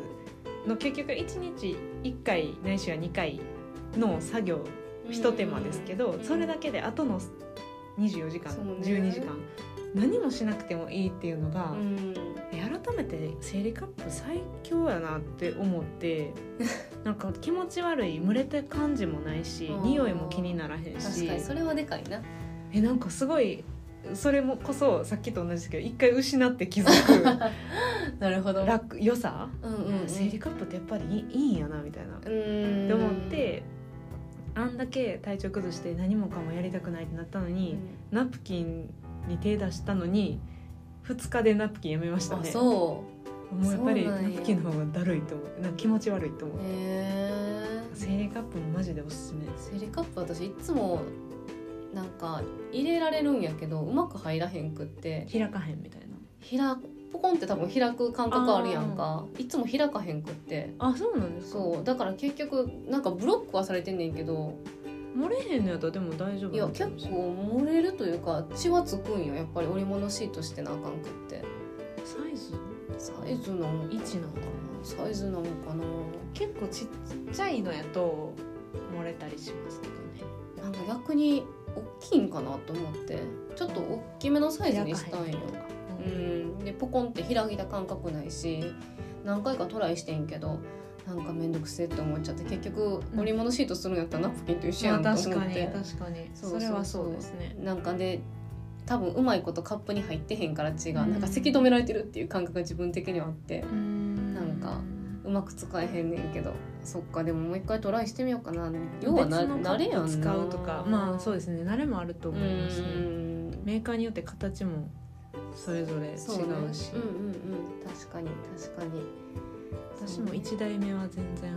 の結局1日1回ないしは2回の作業うん。ひと手間ですけど、うんそれだけで後の24時間、ね。12時間何もしなくてもいいっていうのが、うん。え改めて生理カップ最強やなって思って (laughs) なんか気持ち悪い蒸れた感じもないし匂いも気にならへん確しかにそれはでかいな。えなんかすごいそれもこそさっきと同じですけど一回失って気づく。(laughs) なるほど。楽良さ、うんうんうん。生理カップってやっぱりいいいいんやなみたいな、うってん思ってあんだけ体調崩して何もかもやりたくないってなったのに、ナプキンに手出したのに2日でナプキンやめましたあねそもうやっぱりナプキンの方がだるいと思う。なんか気持ち悪いと思う。うへえ生理カップもマジでおすすめ。生理カップ私いつもなんか入れられるんやけどうまく入らへんくって。開かへんみたいな。開ポコンって多分開く感覚あるやんか。いつも開かへんくって。あそうなんですか。そう。だから結局なんかブロックはされてんねんけど漏れへんのやったらでも大丈夫いや結う構漏れるというか血はつくんよ。やっぱり織物シートしてなあかんくって。サイズ？サイズなん位置なのかな。サイズなのかな。結構ちっちゃいのやと漏れたりしますけどね。なんか逆に大きいんかなと思って。ちょっと大きめのサイズにしたんよ。うん。でポコンって開いた感覚ないし何回かトライしてんけどなんか面倒くせえって思っちゃって結局うん。織物シートするんやったらナプキンと一緒やんとまあ思って、確かに確かに。それはそうですね。なんかで多分うまいことカップに入ってへんから血が、うん。なんかせき止められてるっていう感覚が自分的にはあってななんかうまく使えへんねんけどそっかでももう一回トライしてみようかな。要はな慣れやん使うとかまあそうですね。慣れもあるとう思いますね。ん。メーカーによって形もそれぞれ違うし。そうね。うんうんうん。確かに確かに私も1台目は全然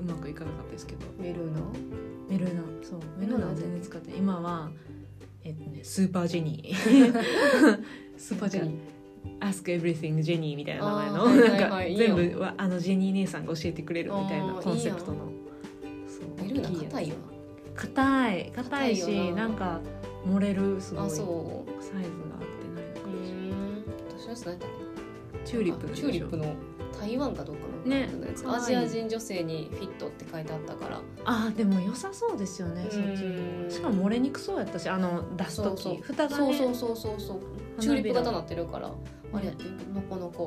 うまくいかなかったですけど。メルーナ？メルーナ。そう。メルーナは全然使って今はえっとね (laughs) スーパージェニー。スーパージェニー。Ask Everything ジェニー。みたいな名前の、あーはいはいなんか全部はあのジェニー姉さんが教えてくれるみたいなコンセプトの。そう。メルーナ硬いよ硬い。硬いしな。なんか漏れるすごいあサイズが合ってそうないのかうもしれな私のやつ何だっけ？チューリップのあチューリップの台湾かどうか。のねアジア人女性にフィットって書いてあったから。あーでも良さそうですよねそっちうんしかも漏れにくそうやったしあの出す時。そうそう蓋がね。そうそうそうそうそう。チューリップ型になってるから。あれやってなかなか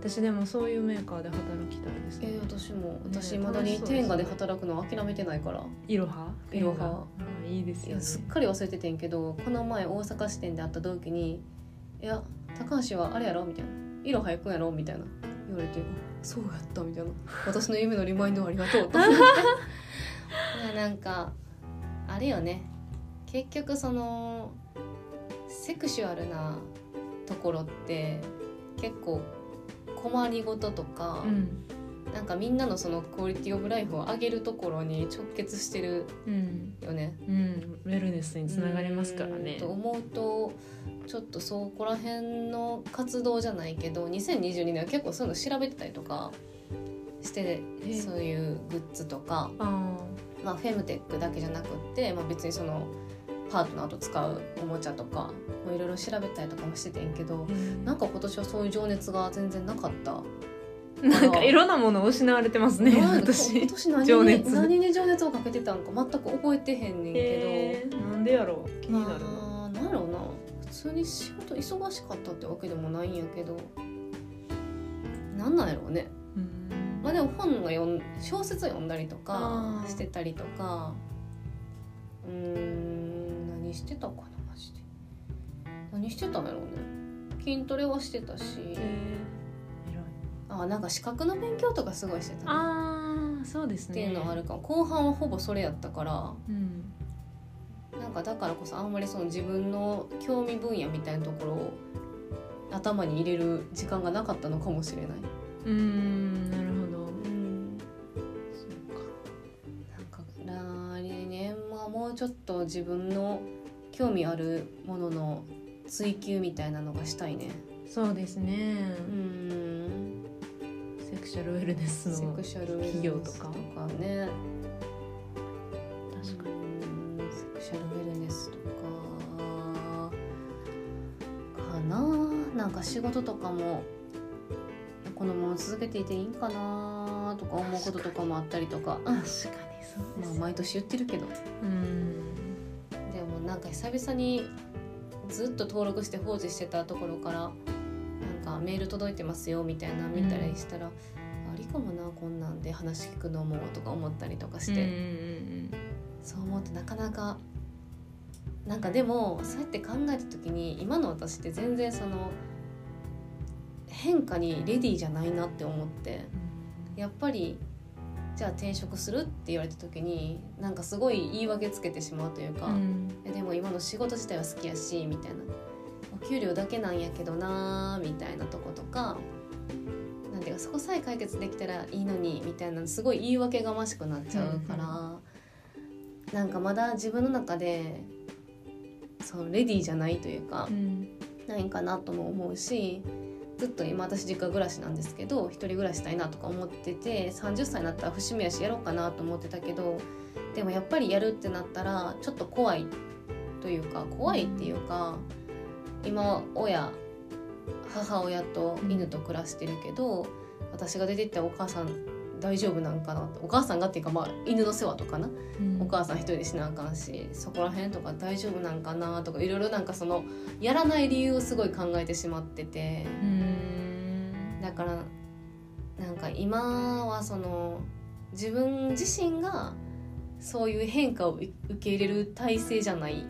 私でもそういうメーカーで働きたいですね。えー、私も。私ねまだに天下で働くのは諦めてないから。いろはいろはうんいいですよね。すっかり忘れててんけどこの前大阪支店で会った同期に「いや高橋はあれやろ?」みたいな「色早くんやろ?」みたいな。言われて「そうやった」みたいな「私の夢のリマインドありがとう」と思って。(laughs) なんかあれよね。結局そのセクシュアルなところって結構困りごととか、うんなんかみんなのそのクオリティオブライフを上げるところに直結してるうんよね。うん。ウェルネスにつながりますからね。うん。と思うとちょっとそこら辺の活動じゃないけど2022年は結構そういうの調べてたりとかしてえ。そういうグッズとか、あまあ、フェムテックだけじゃなくって、まあ、別にそのパートナーと使うおもちゃとかもいろいろ調べたりとかもしててんけどーなんか今年はそういう情熱が全然なかった。なんかいろんなもの失われてますね私。今年何に情熱。何に情熱をかけてたんか全く覚えてへんねんけど。えーなんでやろう。気になるな。まあ、なんやろうな。普通に仕事忙しかったってわけでもないんやけど。なんなんやろうね。うん。まあでも本が読ん小説読んだりとかしてたりとか。うーん何してたかなマジで。何してたんやろうね。筋トレはしてたし。えーあなんか資格の勉強とかすごいしてた、ね、ああそうですね。っていうのはあるかも。後半はほぼそれやったから。うん。なんかだからこそあんまりその自分の興味分野みたいなところを頭に入れる時間がなかったのかもしれない。うーんなるほど。うん、そうか。なんか来年はもうちょっと自分の興味あるものの追求みたいなのがしたいね。そうですね、うんセクシャルウェルネスの企業とかね。確かに。うんセクシャルウェルネスとかかな。なんか仕事とかもこのまま続けていていいんかなとか思うこととかもあったりとか。確かにそうまあ毎年言ってるけど。うん。でもなんか久々にずっと登録して放置してたところからなんかメール届いてますよみたいなの見たりしたら、ありかもなこんなんで話聞くのもとか思ったりとかして、うんうんそう思うとなかなかなんかでもそうやって考えた時に今の私って全然その変化にレディーじゃないなって思って。やっぱりじゃあ転職するって言われた時になんかすごい言い訳つけてしまうというか、うん。えでも今の仕事自体は好きやしみたいな。お給料だけなんやけどなーみたいなとことかなんていうかそこさえ解決できたらいいのにみたいなすごい言い訳がましくなっちゃうから、なんかまだ自分の中でそのレディーじゃないというかう、ん。ないんかなとも思うしずっと今私実家暮らしなんですけど一人暮らししたいなとか思ってて30歳になったら節目やしやろうかなと思ってたけどでもやっぱりやるってなったらちょっと怖いというか怖いっていうか今親母親と犬と暮らしてるけど、私が出てったお母さん大丈夫なんかなと。お母さんがっていうかまあ犬の世話とかな。お母さん一人でしなあかんしそこら辺とか大丈夫なんかなとかいろいろなんかそのやらない理由をすごい考えてしまってて。うん。だからなんか今はその自分自身がそういう変化を受け入れる体制じゃない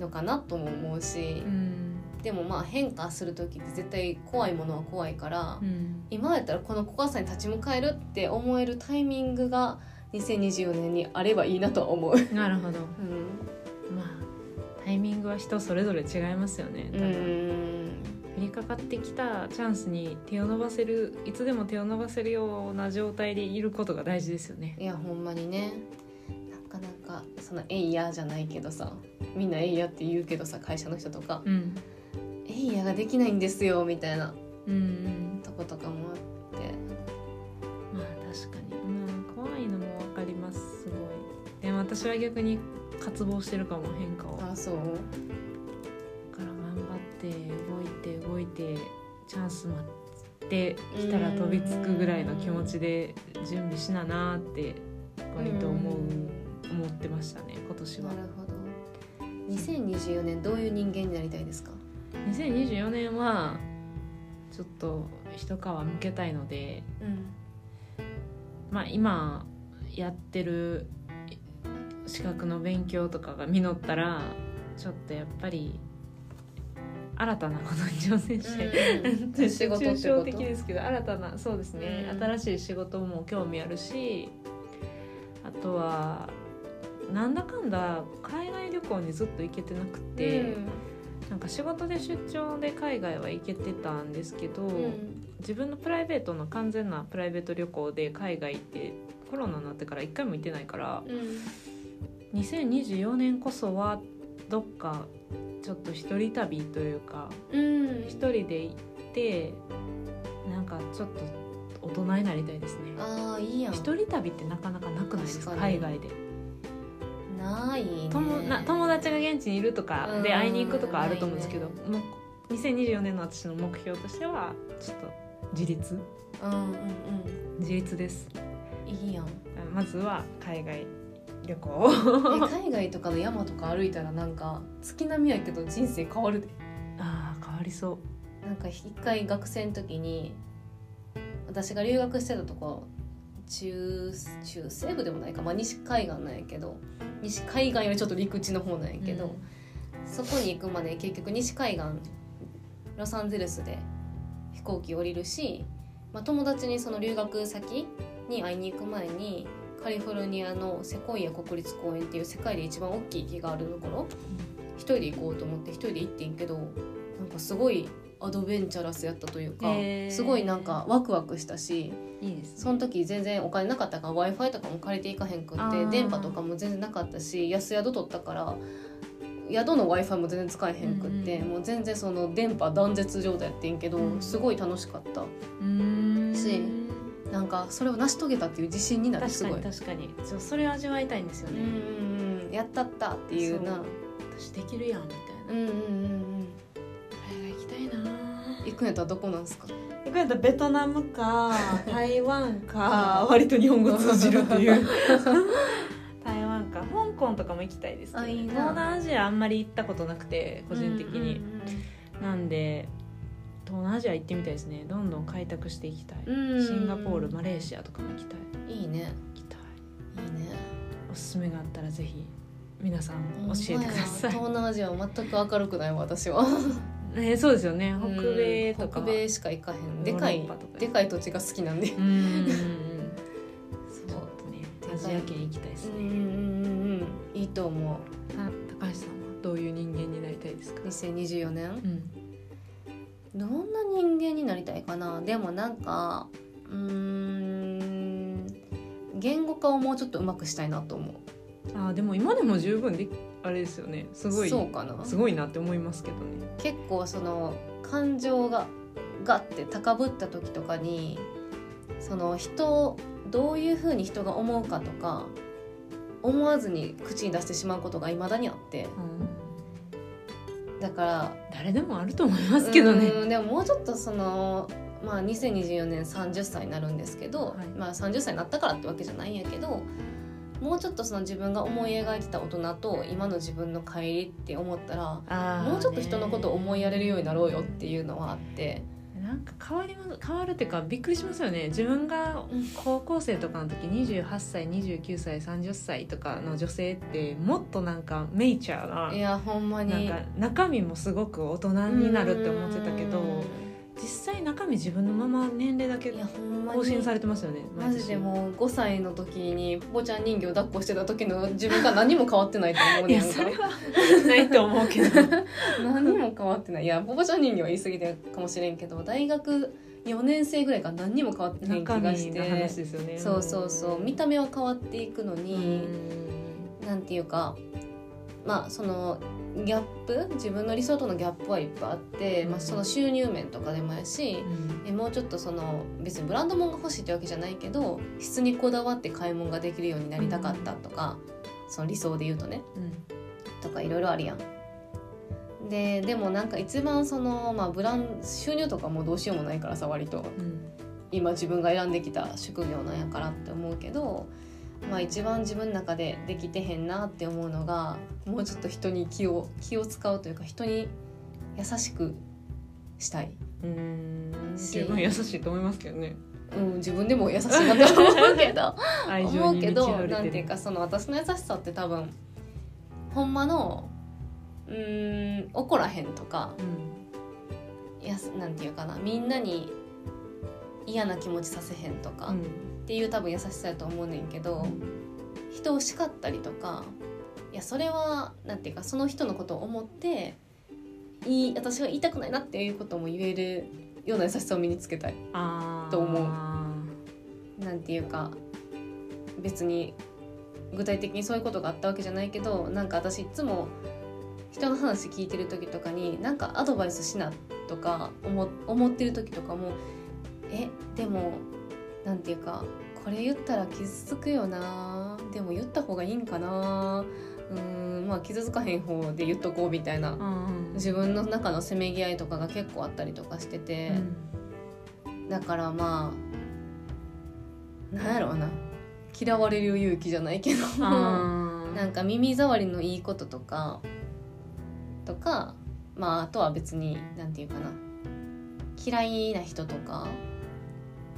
のかなとも思うし。うんでもまあ変化する時って絶対怖いものは怖いからうん。今やったらこの怖さに立ち向かえるって思えるタイミングが2024年にあればいいなとは思う。なるほど。うん。まあタイミングは人それぞれ違いますよね。う多分ん降りかかってきたチャンスに手を伸ばせるいつでも手を伸ばせるような状態でいることが大事ですよね。いやほんまにね。なかなかその「えいや」じゃないけどさみんな「えいや」って言うけどさ会社の人とか。うん「えいや」ができないんですよみたいな。うんうん。とことかもあって。まあ確かに。まあ怖いのもわかりますすごい。でも私は逆に渇望してるかも変化をあそう？ら頑張って動いて動いてチャンス待ってきたら飛びつくぐらいの気持ちで準備しななって割と思う思ってましたね今年は。なるほど。2024年どういう人間になりたいですか？2024年はちょっと一皮むけたいのでうんまあ今やってる資格の勉強とかが実ったらちょっとやっぱり新たなことに挑戦して、仕事って抽象的ですけど新たなそうですね、うん。新しい仕事も興味あるしあとはなんだかんだ海外旅行にずっと行けてなくて、なんか仕事で出張で海外は行けてたんですけど、うん。自分のプライベートの完全なプライベート旅行で海外行ってコロナになってから一回も行ってないからうん。2024年こそはどっかちょっと一人旅というかうん。一人で行ってなんかちょっと大人になりたいですね。ああいいやん。一人旅ってなかなかなくないですか？海外でないね。友な友達が現地にいるとかでうん。会いに行くとかあると思うんですけどないもう2024年の私の目標としてはちょっと自立。うんうん自立です。うんいいやん。まずは海外旅行。え海外とかの山とか歩いたらなんか月並みやけど人生変わるで。ああ変わりそう。なんか一回学生の時に私が留学してたとこ中中西部でもないか、まあ、西海岸なんやけど西海岸よりちょっと陸地の方なんやけど、そこに行くまで結局西海岸ロサンゼルスで飛行機降りるし、まあ、友達にその留学先に会いに行く前にカリフォルニアのセコイア国立公園っていう世界で一番大きい木があるところ一人で行こうと思って一人で行ってんけどなんかすごいアドベンチャラスやったというか、すごいなんかワクワクしたしいいですその時全然お金なかったから w i f i とかも借りていかへんくって電波とかも全然なかったし安宿取ったから宿の w i f i も全然使えへんくって、うんもう全然その電波断絶状態やってんけど、うん。すごい楽しかった。うん。しなんかそれを成し遂げたっていう自信になるすごい。に確かに。そうそれを味わいたいんですよね、やったったっていうな。私できるやんみたいな。うんうんうんうん。海外行きたいな行くんやったらどこなんですか？行くんやったらベトナムか (laughs) 台湾か割と日本語通じるっていう。(laughs) 台湾か香港とかも行きたいですけど、あいいな。東南アジアあんまり行ったことなくて個人的に、うんなんで東南アジア行ってみたいですね。どんどん開拓していきたい、うんうんシンガポールマレーシアとかも行きたい。いいね。行きたい。いいね。おすすめがあったらぜひ皆さん教えてください、東南アジアは全く明るくないわ私はえーそうですよね。北米とかうん北米しか行かへん。でかいでかい土地が好きなんで。うんそう。ね。アジア圏行きたいですね、うんうんうんうん。いいと思う。た高橋さんはどういう人間になりたいですか、2024年？うん。どんな人間になりたいかな？でもなんかうーん言語化をもうちょっと上手くしたいなと思うあーでも今でも十分であれですよね。すごいそうかな。すごいなって思いますけどね。結構その感情がガッて高ぶった時とかにその人どういうふうに人が思うかとか思わずに口に出してしまうことがいまだにあって。だから誰でもあると思いますけどね。うんでももうちょっとそのまあ2024年30歳になるんですけど、はい。まあ30歳になったからってわけじゃないんやけどもうちょっとその自分が思い描いてた大人と今の自分の帰りって思ったらもうちょっと人のことを思いやれるようになろうよっていうのはあって。なんか変わります変わるっていうかびっくりしますよね。自分が高校生とかの時28歳29歳30歳とかの女性ってもっとなんかメイチャーないやほんまに。なんか中身もすごく大人になるって思ってたけどうん実際中身自分のまま年齢だけ更新されてますよねマジでもう5歳の時にポポちゃん人形抱っこしてた時の自分が何も変わってないと思ういねんそれはないと思うけど。(laughs) 何も変わってない。いやポポちゃん人形は言い過ぎてるかもしれんけど大学4年生ぐらいから何にも変わってない気中がして。そうそうそう。見た目は変わっていくのうに、ん。なんていうかまあそのギャップ自分の理想とのギャップはいっぱいあって、うん。まあ、その収入面とかでもやし、えもうちょっとその別にブランド物が欲しいってわけじゃないけど質にこだわって買い物ができるようになりたかったとか、その理想で言うとねうん。とかいろいろあるやん。ででもなんか一番その、まあ、ブラン収入とかもどうしようもないからさ割と。うん。今自分が選んできた職業なんやからって思うけど、まあ、一番自分の中でできてへんなって思うのがもうちょっと人に気を気を使うというか人に優しくしたい、うんし十分優しいと思いますけどね。うん、自分でも優しいなと思うけど (laughs) 思うけどなんていうかその私の優しさって多分ほんまのうーん怒らへんとかうん。やすなんていうかなみんなに嫌な気持ちさせへんとか、っうんていう多分優しさやと思うねんけど、人を叱ったりとかいやそれはなんていうかその人のことを思っていい私が言いたくないなっていうことも言えるような優しさを身につけたい。と思う。なんていうか別に具体的にそういうことがあったわけじゃないけどなんか私いつも人の話聞いてる時とかになんかアドバイスしなとか思思ってる時とかもえでもなんていうかこれ言ったら傷つくよな。でも言った方がいいんかな。うーんまあ傷つかへん方で言っとこうみたいな。うん自分の中のせめぎ合いとかが結構あったりとかしてて。だからまあなんやろうな。嫌われる勇気じゃないけど。(laughs) なんか耳障りのいいこととかとかまああとは別になんていうかな。嫌いな人とか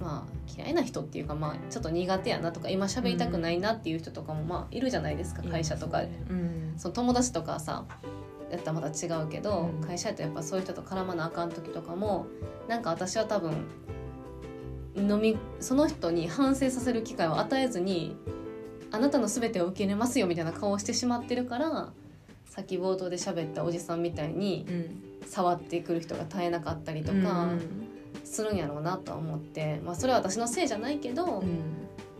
まあ嫌いな人っていうかまあちょっと苦手やなとか今喋りたくないなっていう人とかもまあいるじゃないですか会社とかで。うん。その友達とかさやったらまた違うけど、うん。会社やとやっぱそういう人と絡まなあかん時とかもなんか私は多分飲みその人に反省させる機会を与えずにあなたの全てを受け入れますよみたいな顔をしてしまってるからさっき冒頭で喋ったおじさんみたいにうん。触ってくる人が絶えなかったりとかするんやろうなとは思って、まあ、それは私のせいじゃないけど、うん。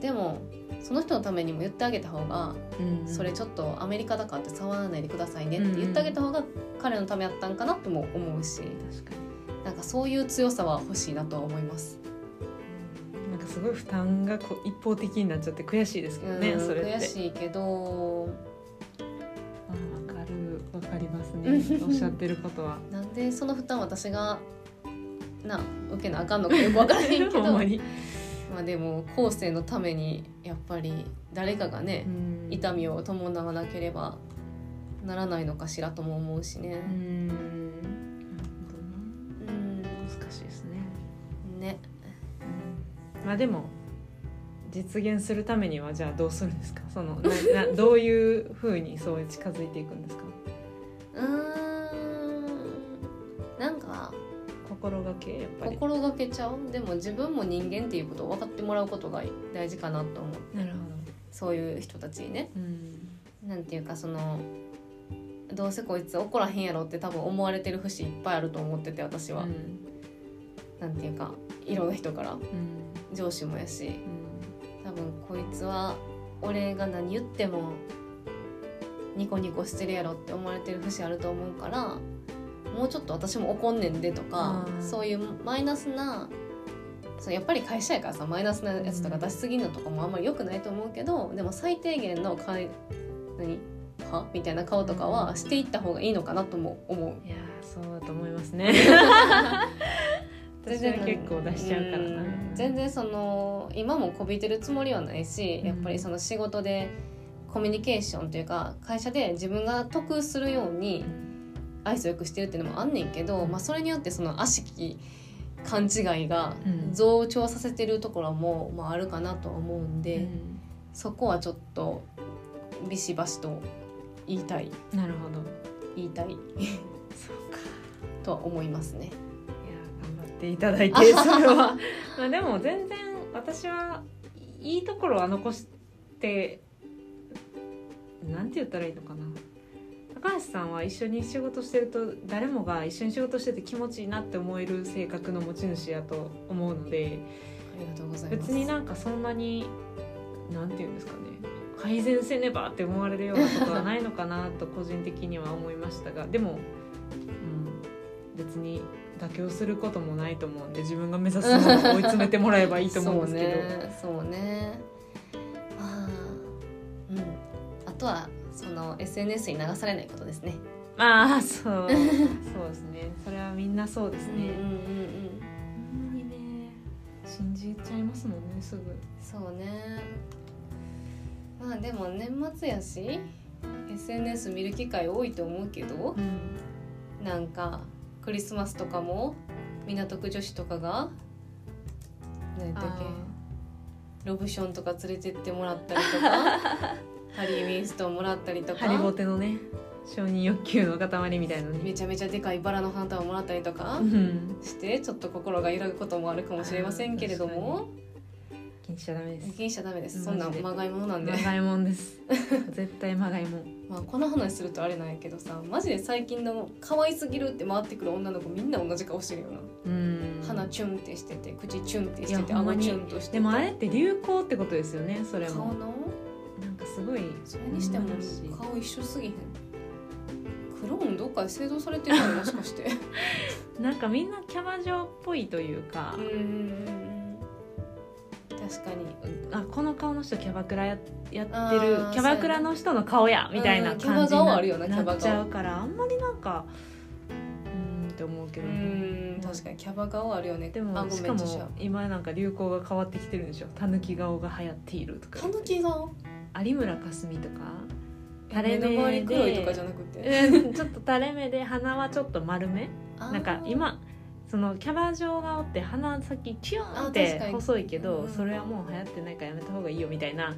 でもその人のためにも言ってあげた方が、うん。それちょっとアメリカだからって触らないでくださいねって言ってあげた方が彼のためやったんかなとも思うしなんかそういう強さは欲しいなとは思います。になんかすごい負担がこう一方的になっちゃって悔しいですけどね、うんそれって。悔しいけど。あわかる。わかりますね。おっしゃってることは。なんでその負担私がな受けなあかんのかよく分からへんけど。(laughs) まあでも後世のためにやっぱり誰かがねうん。痛みを伴わなければならないのかしらとも思うしね。う。ん。なるほどな。うん。難しいですね、ね。まあでも実現するためにはじゃあどうするんですか？そのな (laughs) などういうふうにそう近づいていくんですか？うーん。なんか心がけやっぱり。心がけちゃうでも自分も人間っていうことを分かってもらうことが大事かなと思う。なるほそういう人たちにね。どうん。なんていうかそのどうせこいつ怒らへんやろって多分思われてる節いっぱいあると思ってて私は、うん。なんていうかいろんな人から。うん。上司もやし。うん。多分こいつは俺が何言ってもニコニコしてるやろって思われてる節あると思うからもうちょっと私も怒んねんでとかうん。そういうマイナスなそうやっぱり会社やからさマイナスなやつとか出しすぎるのとかもあんまり良くないと思うけどでも最低限のかい何？は？みたいな顔とかはしていった方がいいのかなとも思う。いやーそうだと思いますね。(laughs) 私は結構出しちゃうからな。うん。全然その今もこびてるつもりはないしやっぱりその仕事でコミュニケーションというか会社で自分が得するように愛想よくしてるっていうのもあんねんけど、まあ、それによってその悪しき勘違いがうん。増長させてるところも、まあ、あるかなとは思うんで、うん。そこはちょっとビシバシと言いたい。なるほど。言いたい。そうか。(laughs) とは思いますね。いや頑張っていただいて (laughs) それは。まあでも全然私はいいところは残してなんて言ったらいいのかな高橋さんは一緒に仕事してると誰もが一緒に仕事してて気持ちいいなって思える性格の持ち主やと思うのでありがとうございます。別になんかそんなになんて言うんですかね改善せねばって思われるようなことはないのかなと個人的には思いましたが (laughs) でも、うん、別に妥協することもないと思うんで自分が目指すものを追い詰めてもらえばいいと思うんですけど。(laughs) そうねそうねまあうんあとはその SNS に流されないことですね。まあそう。そうですね。それはみんなそうですね、うんうんうん。うんね。信じちゃいますもんねすぐ。そうね。まあでも年末やし SNS 見る機会多いと思うけどうん。なんかクリスマスとかも港区女子とかが何やったっけ？ロブションとか連れてってもらったりとか (laughs) ハリー・ウィンストンもらったりとか。ハリボテのね承認欲求の塊みたいなのに、めちゃめちゃでかいバラの花束もらったりとかうん、してちょっと心が揺らぐこともあるかもしれませんけれども。気にしちゃダメです。気にしちゃダメです。そんなんまがいものなんで、まがいもんです。(laughs) 絶対まがいもん。まあ、この話するとあれなんやけどさマジで最近の可愛すぎるって回ってくる女の子みんな同じ顔してるよな、うん。鼻チュンってしてて口チュンってしててほんまチュンとしてて。でもあれって流行ってことですよねそれも。顔のすごいそれにしても顔一緒すぎへん。クローンどっかで製造されてるのもしかして。(laughs) なんかみんなキャバ嬢っぽいというか。う確かに。あこの顔の人キャバクラややってあるーキャバクラの人の顔やみたいなうん感じキャバ顔あるよなにキャバっちゃうからあんまりなんかうーんって思うけうど、ん確かに。キャバ顔あるよね。でもしかも今なんか流行が変わってきてるんでしょ。たぬき顔が流行っているとか。たぬき顔？有村架純とか？目の周り黒いとかじゃなくてうんちょっと垂れ目で鼻はちょっと丸め？なんか今そのキャバ嬢顔って鼻先キューンって細いけど、うんそれはもう流行ってないからやめた方がいいよみたいな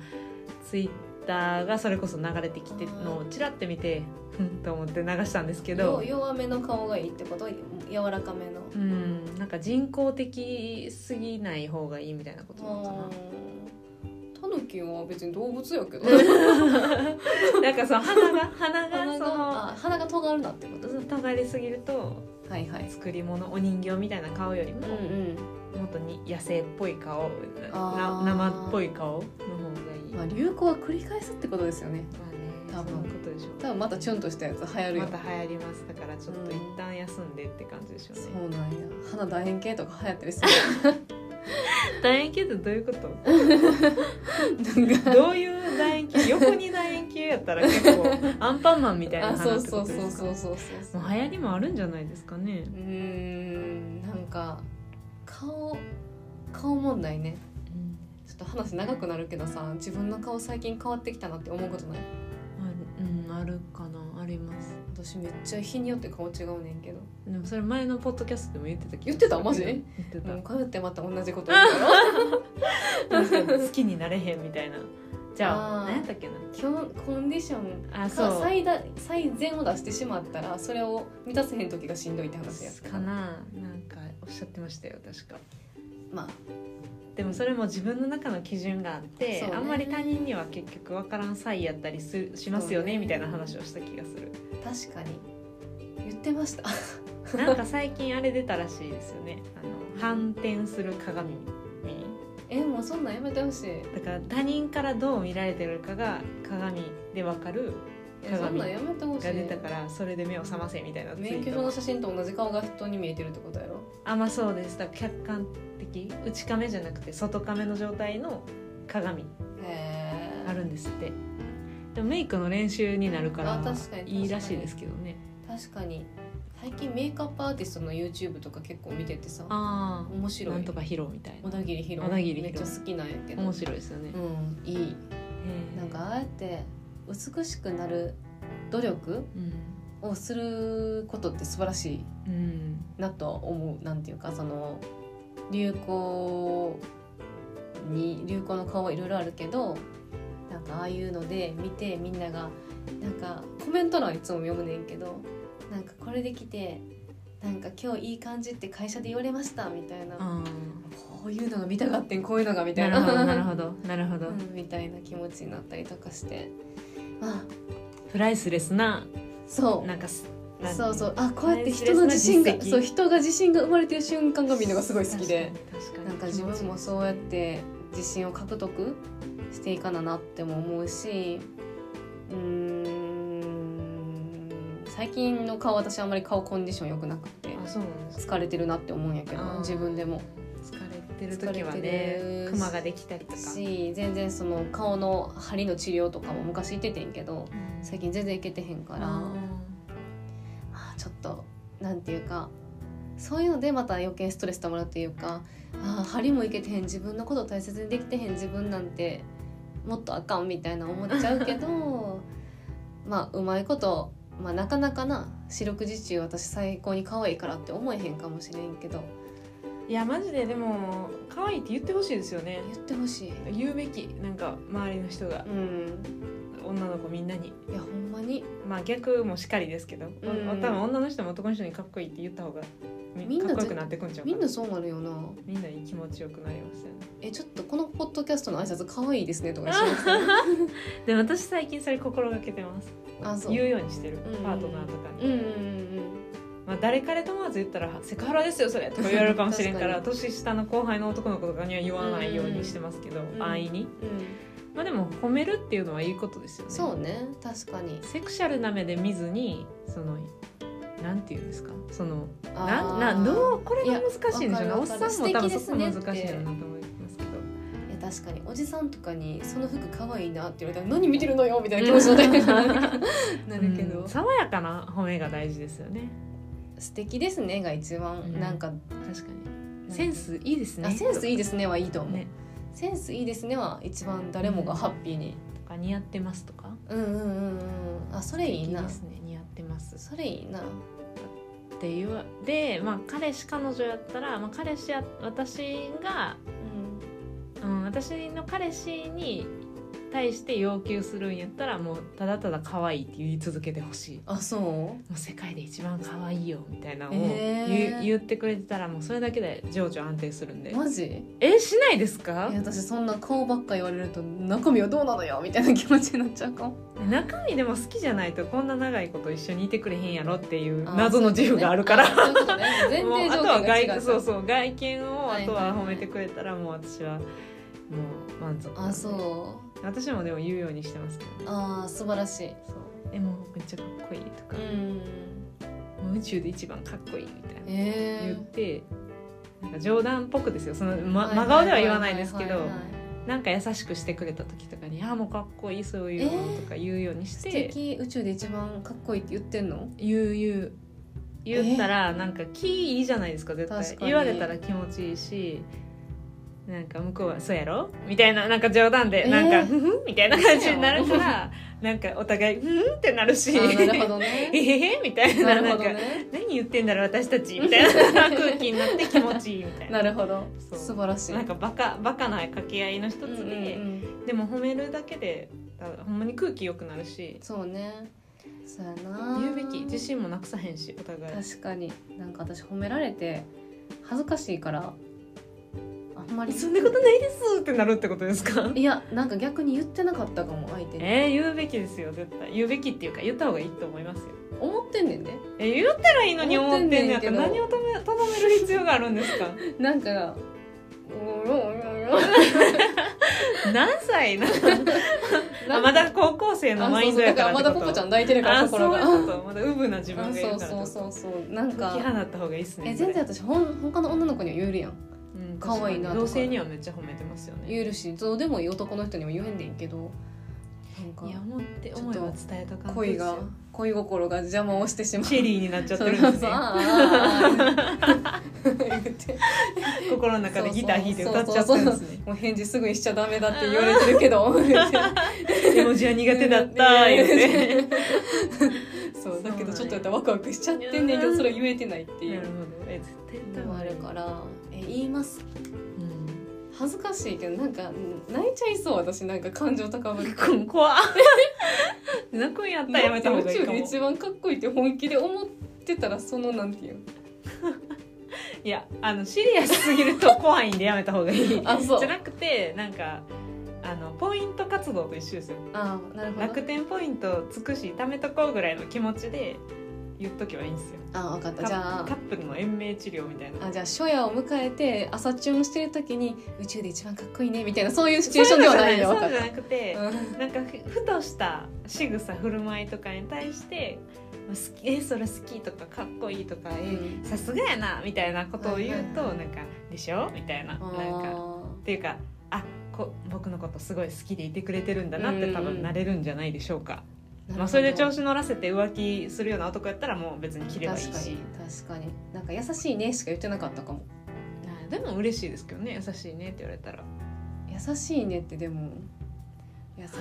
ツイッターがそれこそ流れてきてるのをチラって見てふんと思って流したんですけど。よ弱めの顔がいいってこと？柔らかめの。うんなんか人工的すぎない方がいいみたいなことなのかなタヌキは別に動物やけど。(laughs) なんかその鼻が鼻が鼻がそのあ鼻が尖るなってこと？尖りすぎるとはいはい。作り物お人形みたいな顔よりも、うんうん。もっとに野生っぽい顔な生っぽい顔の方がいい、まあ流行は繰り返すってことですよね。まあね多分。ことでしょう。多分またチュンとしたやつ流行るよ、また流行ります。だからちょっとうん。一旦休んでって感じでしょうね、そうなんや。鼻楕円形とか流行ったりする (laughs) (laughs) 楕円形ってどういうこと？どういう楕円形？横に楕円形やったら結構アンパンマンみたいなあ花ってそうそうことですか？そうそうそうそう。もう流行りもあるんじゃないですかね。うーんなんか顔顔問題ね。ちょっと話長くなるけどさ自分の顔最近変わってきたなって思うことない？ある,、うん、あるかな。あります私めっちゃ日によって顔違うねんけど。でもそれ前のポッドキャストでも言ってた言ってた？マジ？言ってた。もうこうやってまた同じこと言う。から好きになれへんみたいな。じゃあ何やったっけな？今日コンディションあそう。最大最善を出してしまったらそれを満たせへん時がしんどいって話や。ったかな。なんかおっしゃってましたよ確か。まあでもそれも自分の中の基準があって、あんまり他人には結局分からん際やったりするしますよねねみたいな話をした気がする。確かに。言ってました。(laughs) なんか最近あれ出たらしいですよね。あの反転する鏡。えもうそんなんやめてほしい。だから他人からどう見られてるかが鏡で分かるえそんなんやめてほしい。が出たからそれで目を覚ませみたいな免許証の写真と同じ顔が人に見えてるってことやろあまあそうです。だ客観的内亀じゃなくて外亀の状態の鏡。あるんですって。でもメイクの練習になるからいいらしいですけどね。確かに。最近メイクアップアーティストの YouTube とか結構見ててさああ面白い。なんとか披露みたいな。小田切ヒロ。めっちゃ好きなんやけど。面白いですよね、うんいい。なんかああやって美しくなる努力うん。をすることって素晴らしいうん。なとは思う。なんていうかその流行に流行の顔はいろいろあるけどなんかああいうので見てみんながなんかコメント欄いつも読むねんけどなんかこれできてなんか今日いい感じって会社で言われましたみたいな。あこういうのが見たかってんこういうのがみあたいな。なるほどなるほど (laughs) うん、みたいな気持ちになったりとかして。あ。プライスレスなそう。なんかそうそう。あこうやって人の自信がそう人が自信が生まれてる瞬間が見るのがすごい好きで。なんか自分もそうやって自信を獲得していかななっても思うしうーん最近の顔私あんまり顔コンディション良くなくて疲れてるなって思うんやけど自分でも。疲れてる時はねるクマができたりとか、し全然その顔の張りの治療とかも昔行っててんけどうん。最近全然行けてへんからああーちょっとなんていうかそういうのでまた余計ストレスたまるっていうかあー針もいけてへん自分のこと大切にできてへん自分なんてもっとあかんみたいな思っちゃうけど (laughs) まあうまいこと、まあ、なかなかな四六時中私最高に可愛いからって思えへんかもしれんけど。ーいやマジででも可愛いって言ってほしいですよね。言ってほしい。言うべき。なんか周りの人が。うん、女の子みんなに。いやほんまに。まあ逆もしかりですけど、ん。多分女の人も男の人にかっこいいって言った方がみみんなかっこよくなってくんちゃうかみんなそうなるよな。みんなに気持ちよくなりますよね。えちょっとこのポッドキャストの挨拶可愛いですねとか (laughs) でも私最近それ心がけてます。あそう。言うようにしてる。うんパートナーとかに、うん。うんうんまあ、誰彼ともわず言ったら「セクハラですよそれ」とか言われるかもしれんから確年下の後輩の男の子とかには言わないようにしてますけど、ん。安易に。うんまあでも褒めるっていうのはいいことですよね。そうね。確かに。セクシャルな目で見ずにそのなんていうんですか？そのなんなんどうこれが難しいんでしょうね。おっさんも多分そこ難しいなと思います確かに。おじさんとかに「その服可愛いな」って言われたら「何見てるのよ」みたいな気持ちになるなるけど、(laughs) うん。爽やかな褒めが大事ですよね。素敵ですねが一番、うんなんか確かに。センスいいですね。あセンスいいですねはいいと思う、ねセンスいいですねは一番誰もがハッピーに、とか似合ってますとか？うん、うんうんうん。あそれいいな。ですね似合ってます。それいいな。っていうでまあ彼氏彼女やったら、まあ、彼氏や私が、うん。うん、私の彼氏に対して要求するんやったらもうただただ可愛いって言い続けてほしい。あそもう世界で一番可愛いよみたいなのをへー。言,、言ってくれてたらもうそれだけで情緒安定するんで。うマジ？えしないですか？いや私そんな顔ばっか言われると中身はどうなのよみたいな気持ちになっちゃうかも。中身でも好きじゃないとこんな長いこと一緒にいてくれへんやろっていう謎の自負があるから。あとね。前もうあとは外そうそう外見をはいあとは褒めてくれたらもう私はもう満足あそう私もでも言うようにしてますけどね。あー素晴らしい。そう。えもうめっちゃかっこいいとか、うん。もう宇宙で一番かっこいいみたいな。え言ってなんか冗談っぽくですよ。その、ま、はい真顔では言わないですけどなんか優しくしてくれた時とかに「ああもうかっこいいそういうの」とか言うようにし素て、敵。宇宙で一番かっこいいって言ってんの？言う言う。言ったらなんか気いいじゃないですか絶対。言われたら気持ちいいしなんか向こうは「そうやろ?」みたいななんか冗談でえー。なんか「ふふん」みたいな感じになるからなんかお互い「ふん」ってなるしなるほどえね。へ (laughs) へみたいなななんか何言ってんだろう私たちみたいな空気になって気持ちいいみたいな。なるほど。素晴らしい。なんかバカバカな掛け合いの一つで、うんうんうん。でも褒めるだけであほんまに空気良くなるしそうね。そうやな。言うべき自信もなくさへんしお互い。確かに。なんか私褒められて恥ずかしいからあんまり。そんなことないですってなるってことですか？いやなんか逆に言ってなかったかも相手に。えー、言うべきですよ絶対。言うべきっていうか言った方がいいと思いますよ。思ってんねんで。えー言ったらいいのに思ってんねやって何をとめ頼める必要があるんですか？なんかうろうろうろ。(laughs) 何歳なまだ高校生のあマインドやからまだポポちゃん抱いてるから心がまだウブな自分あがいるからそうそうそうそう。なんか解き放った方がいいっすねえ全然私ほん他の女の子には言えるやんうん可愛いなとか同性にはめっちゃ褒めてますよね。言えるしどうでもいい男の人にも言えんねんけど。なんかいや思って思いは伝えとか恋が恋心が邪魔をしてしまう。チェリーになっちゃってるんですね。(laughs) 心の中でギター弾いて歌っちゃってるんですね。もう返事すぐにしちゃダメだって言われてるけど。(laughs) 絵文字は苦手だった言って。(laughs) そうだけどちょっとやったらワクワクしちゃってんねんけどそれは言えてないっていう。なるほど。え絶対言ったのもあるからえ言います。うん。恥ずかしいけどなんか泣いちゃいそう私なんか感情高ぶるこ怖っ。(laughs) 泣くんやったらやめた方がいいかも。一番かっこいいって本気で思ってたらそのなんていうの。(laughs) いやあのシリアスすぎると怖いんでやめた方がいい。(laughs) あそう。じゃなくてなんかあのポイント活動と一緒ですよ。あなるほど。楽天ポイントつくし貯めとこうぐらいの気持ちで言っとけばいいんですよ。あ分かった。カじゃカップルの延命治療みたいな。ああじゃあ初夜を迎えて朝チュンしてる時に宇宙で一番かっこいいねみたいなそういうシチュエーションではないんだ分かっそうじゃなくて、た。うん。なんかふふとした仕草振る舞いとかに対して「好きえそれ好き」とか「かっこいい」とか「えうん。さすがやな」みたいなことを言うと、なんか「でしょ?」みたいな。なんかあっていうかあこ僕のことすごい好きでいてくれてるんだなって多分なれるんじゃないでしょうか、ーまあ、それで調子乗らせて浮気するような男やったらもう別に切ればいいほど確かにし確かに。なんか優しいねしか言ってなかったかも。あでも嬉しいですけどね。優しいねって言われたら。優しいねってでも優しい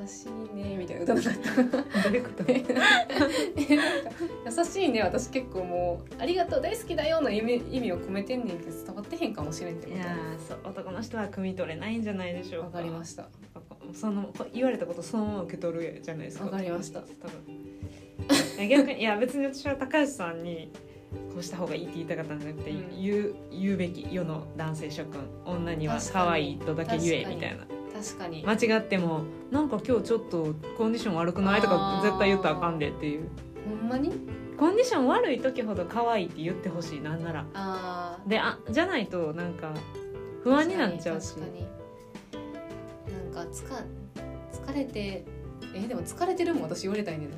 優しいねみたいな歌なかった。どういうこと？えなんか優しいね私結構もう「ありがとう大好きだよ」の意味意味を込めてんねんけど伝わってへんかもしれんってこいやーそう男の人は汲み取れないんじゃないでしょう。かとわかりました。そのこ言われたことそのまま受け取るじゃないですか。わかりました。多分。逆にいや別に私は高橋さんにこうした方がいいって言いたかったんじゃなくて、うん。言う言うべき世の男性諸君女には可愛いとだけ言えみたいな確かに。間違ってもなんか今日ちょっとコンディション悪くないとか絶対言ったらあかんでっていう。ほんまに？コンディション悪い時ほど可愛いって言ってほしいなんなら。あー。であじゃないとなんか不安になっちゃうし。確かになんかつか疲れてえでも疲れてるもん私言われたいね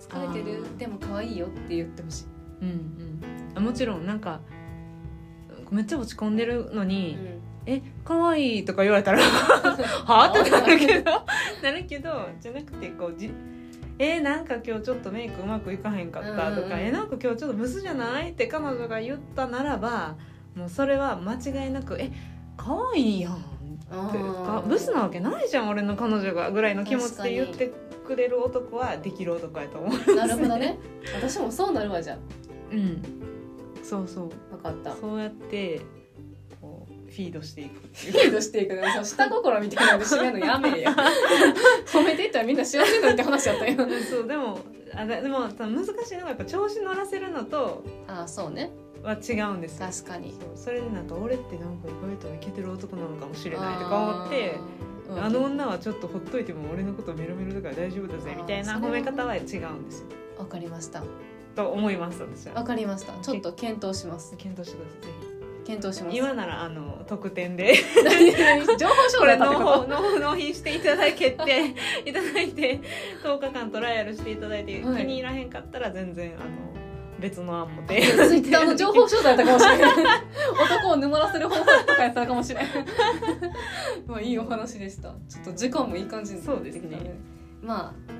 疲れてるでも可愛いよって言ってほしい、うんうん。あもちろんなんかめっちゃ落ち込んでるのに、え可愛いとか言われたら (laughs) はあ？ってなるけど。(laughs) なるけどじゃなくてこうじえなんか今日ちょっとメイクうまくいかへんかったとか、うん。うんえなんか今日ちょっとブスじゃないって彼女が言ったならばもうそれは間違いなくえ可愛いやんってかブスなわけないじゃん俺の彼女がぐらいの気持ちで言ってくれる男はできる男やと思うなるほどね。私もそうなるわじゃうん。そうそう。あ分かった。そうやってフィードしていくっていう。フィードしていく。の下心みたいなので締めるのやめえや (laughs) 褒めていったらみんな幸せになるって話やったよ。そうでもあででも難しいのがやっぱ調子乗らせるのとああそうね。は違うんですよ。確かに。それでなんか俺ってなんか意外とイケてる男なのかもしれないとか思ってあの女はちょっとほっといても俺のことメロメロだから大丈夫だぜみたいな褒め方は違うんですよ。わかりました。と思います私は。わかりました。ちょっと検討します。検討してくださいぜ検討します。ひ今ならあの特典で。情報商材だってこ納品していただけて (laughs) いただいて10日間トライアルしていただいて、はい。気に入らへんかったら全然あの別の案も提とツイッターの情報商材だったかもしれない。(laughs) 男を沼らせる方法とかやったかもしれない (laughs) まあいいお話でした。ちょっと時間もいい感じになね。まあ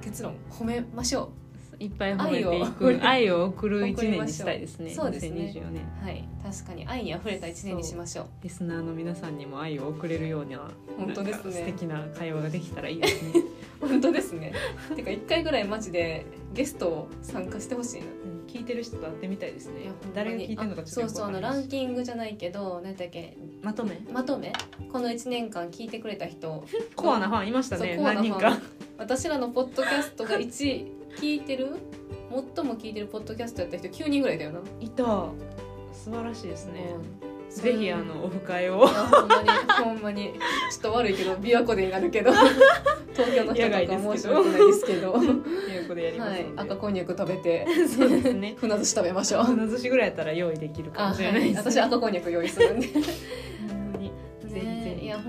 結論褒めましょいっぱい褒めてい愛をく愛を送る一年にしたいですね。そうですね。2024年。うはい。確かに愛にあふれた一年にしましょう。リスナーの皆さんにも愛を送れるような本当ですね。素敵な会話ができたらいいですね。(laughs) 本当ですね。てか一回ぐらいマジでゲストを参加してほしいな。うん。聞いてる人と会ってみたいですね。誰が聞いてるのかちょっとそうそうあのランンキングじゃないけど何だっけ。まとめ？まとめ？この1年間聞いてくれた人。(laughs) コアなファンいましたね何人か。私らのポッドキャストが1聞いてる？最も聞いてるポッドキャストやった人9人ぐらいだよな、いた。素晴らしいですね、うん。ぜひあのオフ会を。ほんまに。ほんまに。ちょっと悪いけど琵琶湖でになるけど。(laughs) 東京の人とか申し訳ないですけど。ということでやりますはい。赤こんにゃく食べて。そうですね。(laughs) 船寿司食べましょう。船寿司ぐらいやったら用意できるかもしれないです、私赤こんにゃく用意するんで (laughs)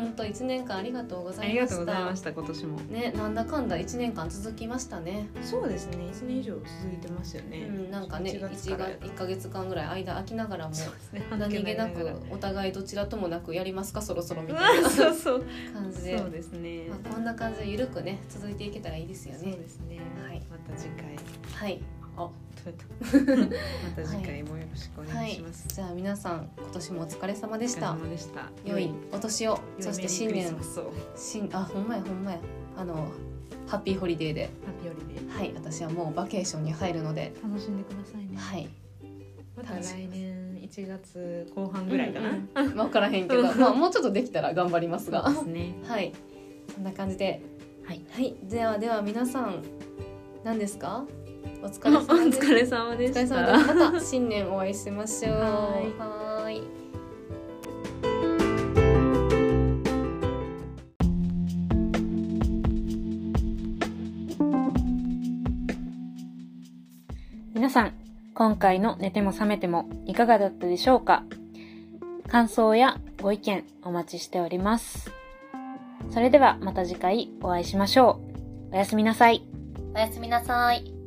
本当一年間ありがとうござありがいました。とうございました今年も。ねなんだかんだ一年間続きましたね。そうですね1年以上続いてますよね。うんなんかね1 1月からが一ヶ月間ぐらい間空きながらもそうですね何気なくお互いどちらともなくやりますかそろそろみたいな。(laughs) そうそう感じで。そうですね。まあ、こんな感じでゆるくね続いていけたらいいですよそうねですね。はい。また次回。はいあ取れたまた次回もよろしくおはい願いします、じゃあ皆さん今年もお疲れ様でした。良いお年を。そして新年。新あほんまやほんまや。あのハッピーホリデーで。ハッピーホリデー。はい。私はもうバケーションに入るので。楽しんでくださいね。はい。また来年1月後半ぐらいかな、うんうん。分からへんけど。(laughs) まあもうちょっとできたら頑張りますが。すね。はい。そんな感じで。はい、はい、ではでは皆さん何ですか？お疲おれ様です。疲れ様でお疲れした様です。また新年お会いしましょう。はい。皆さん、今回の寝ても覚めてもいかがだったでしょうか？感想やご意見お待ちしております。それではまた次回お会いしましょう。おやすみなさい。おやすみなさい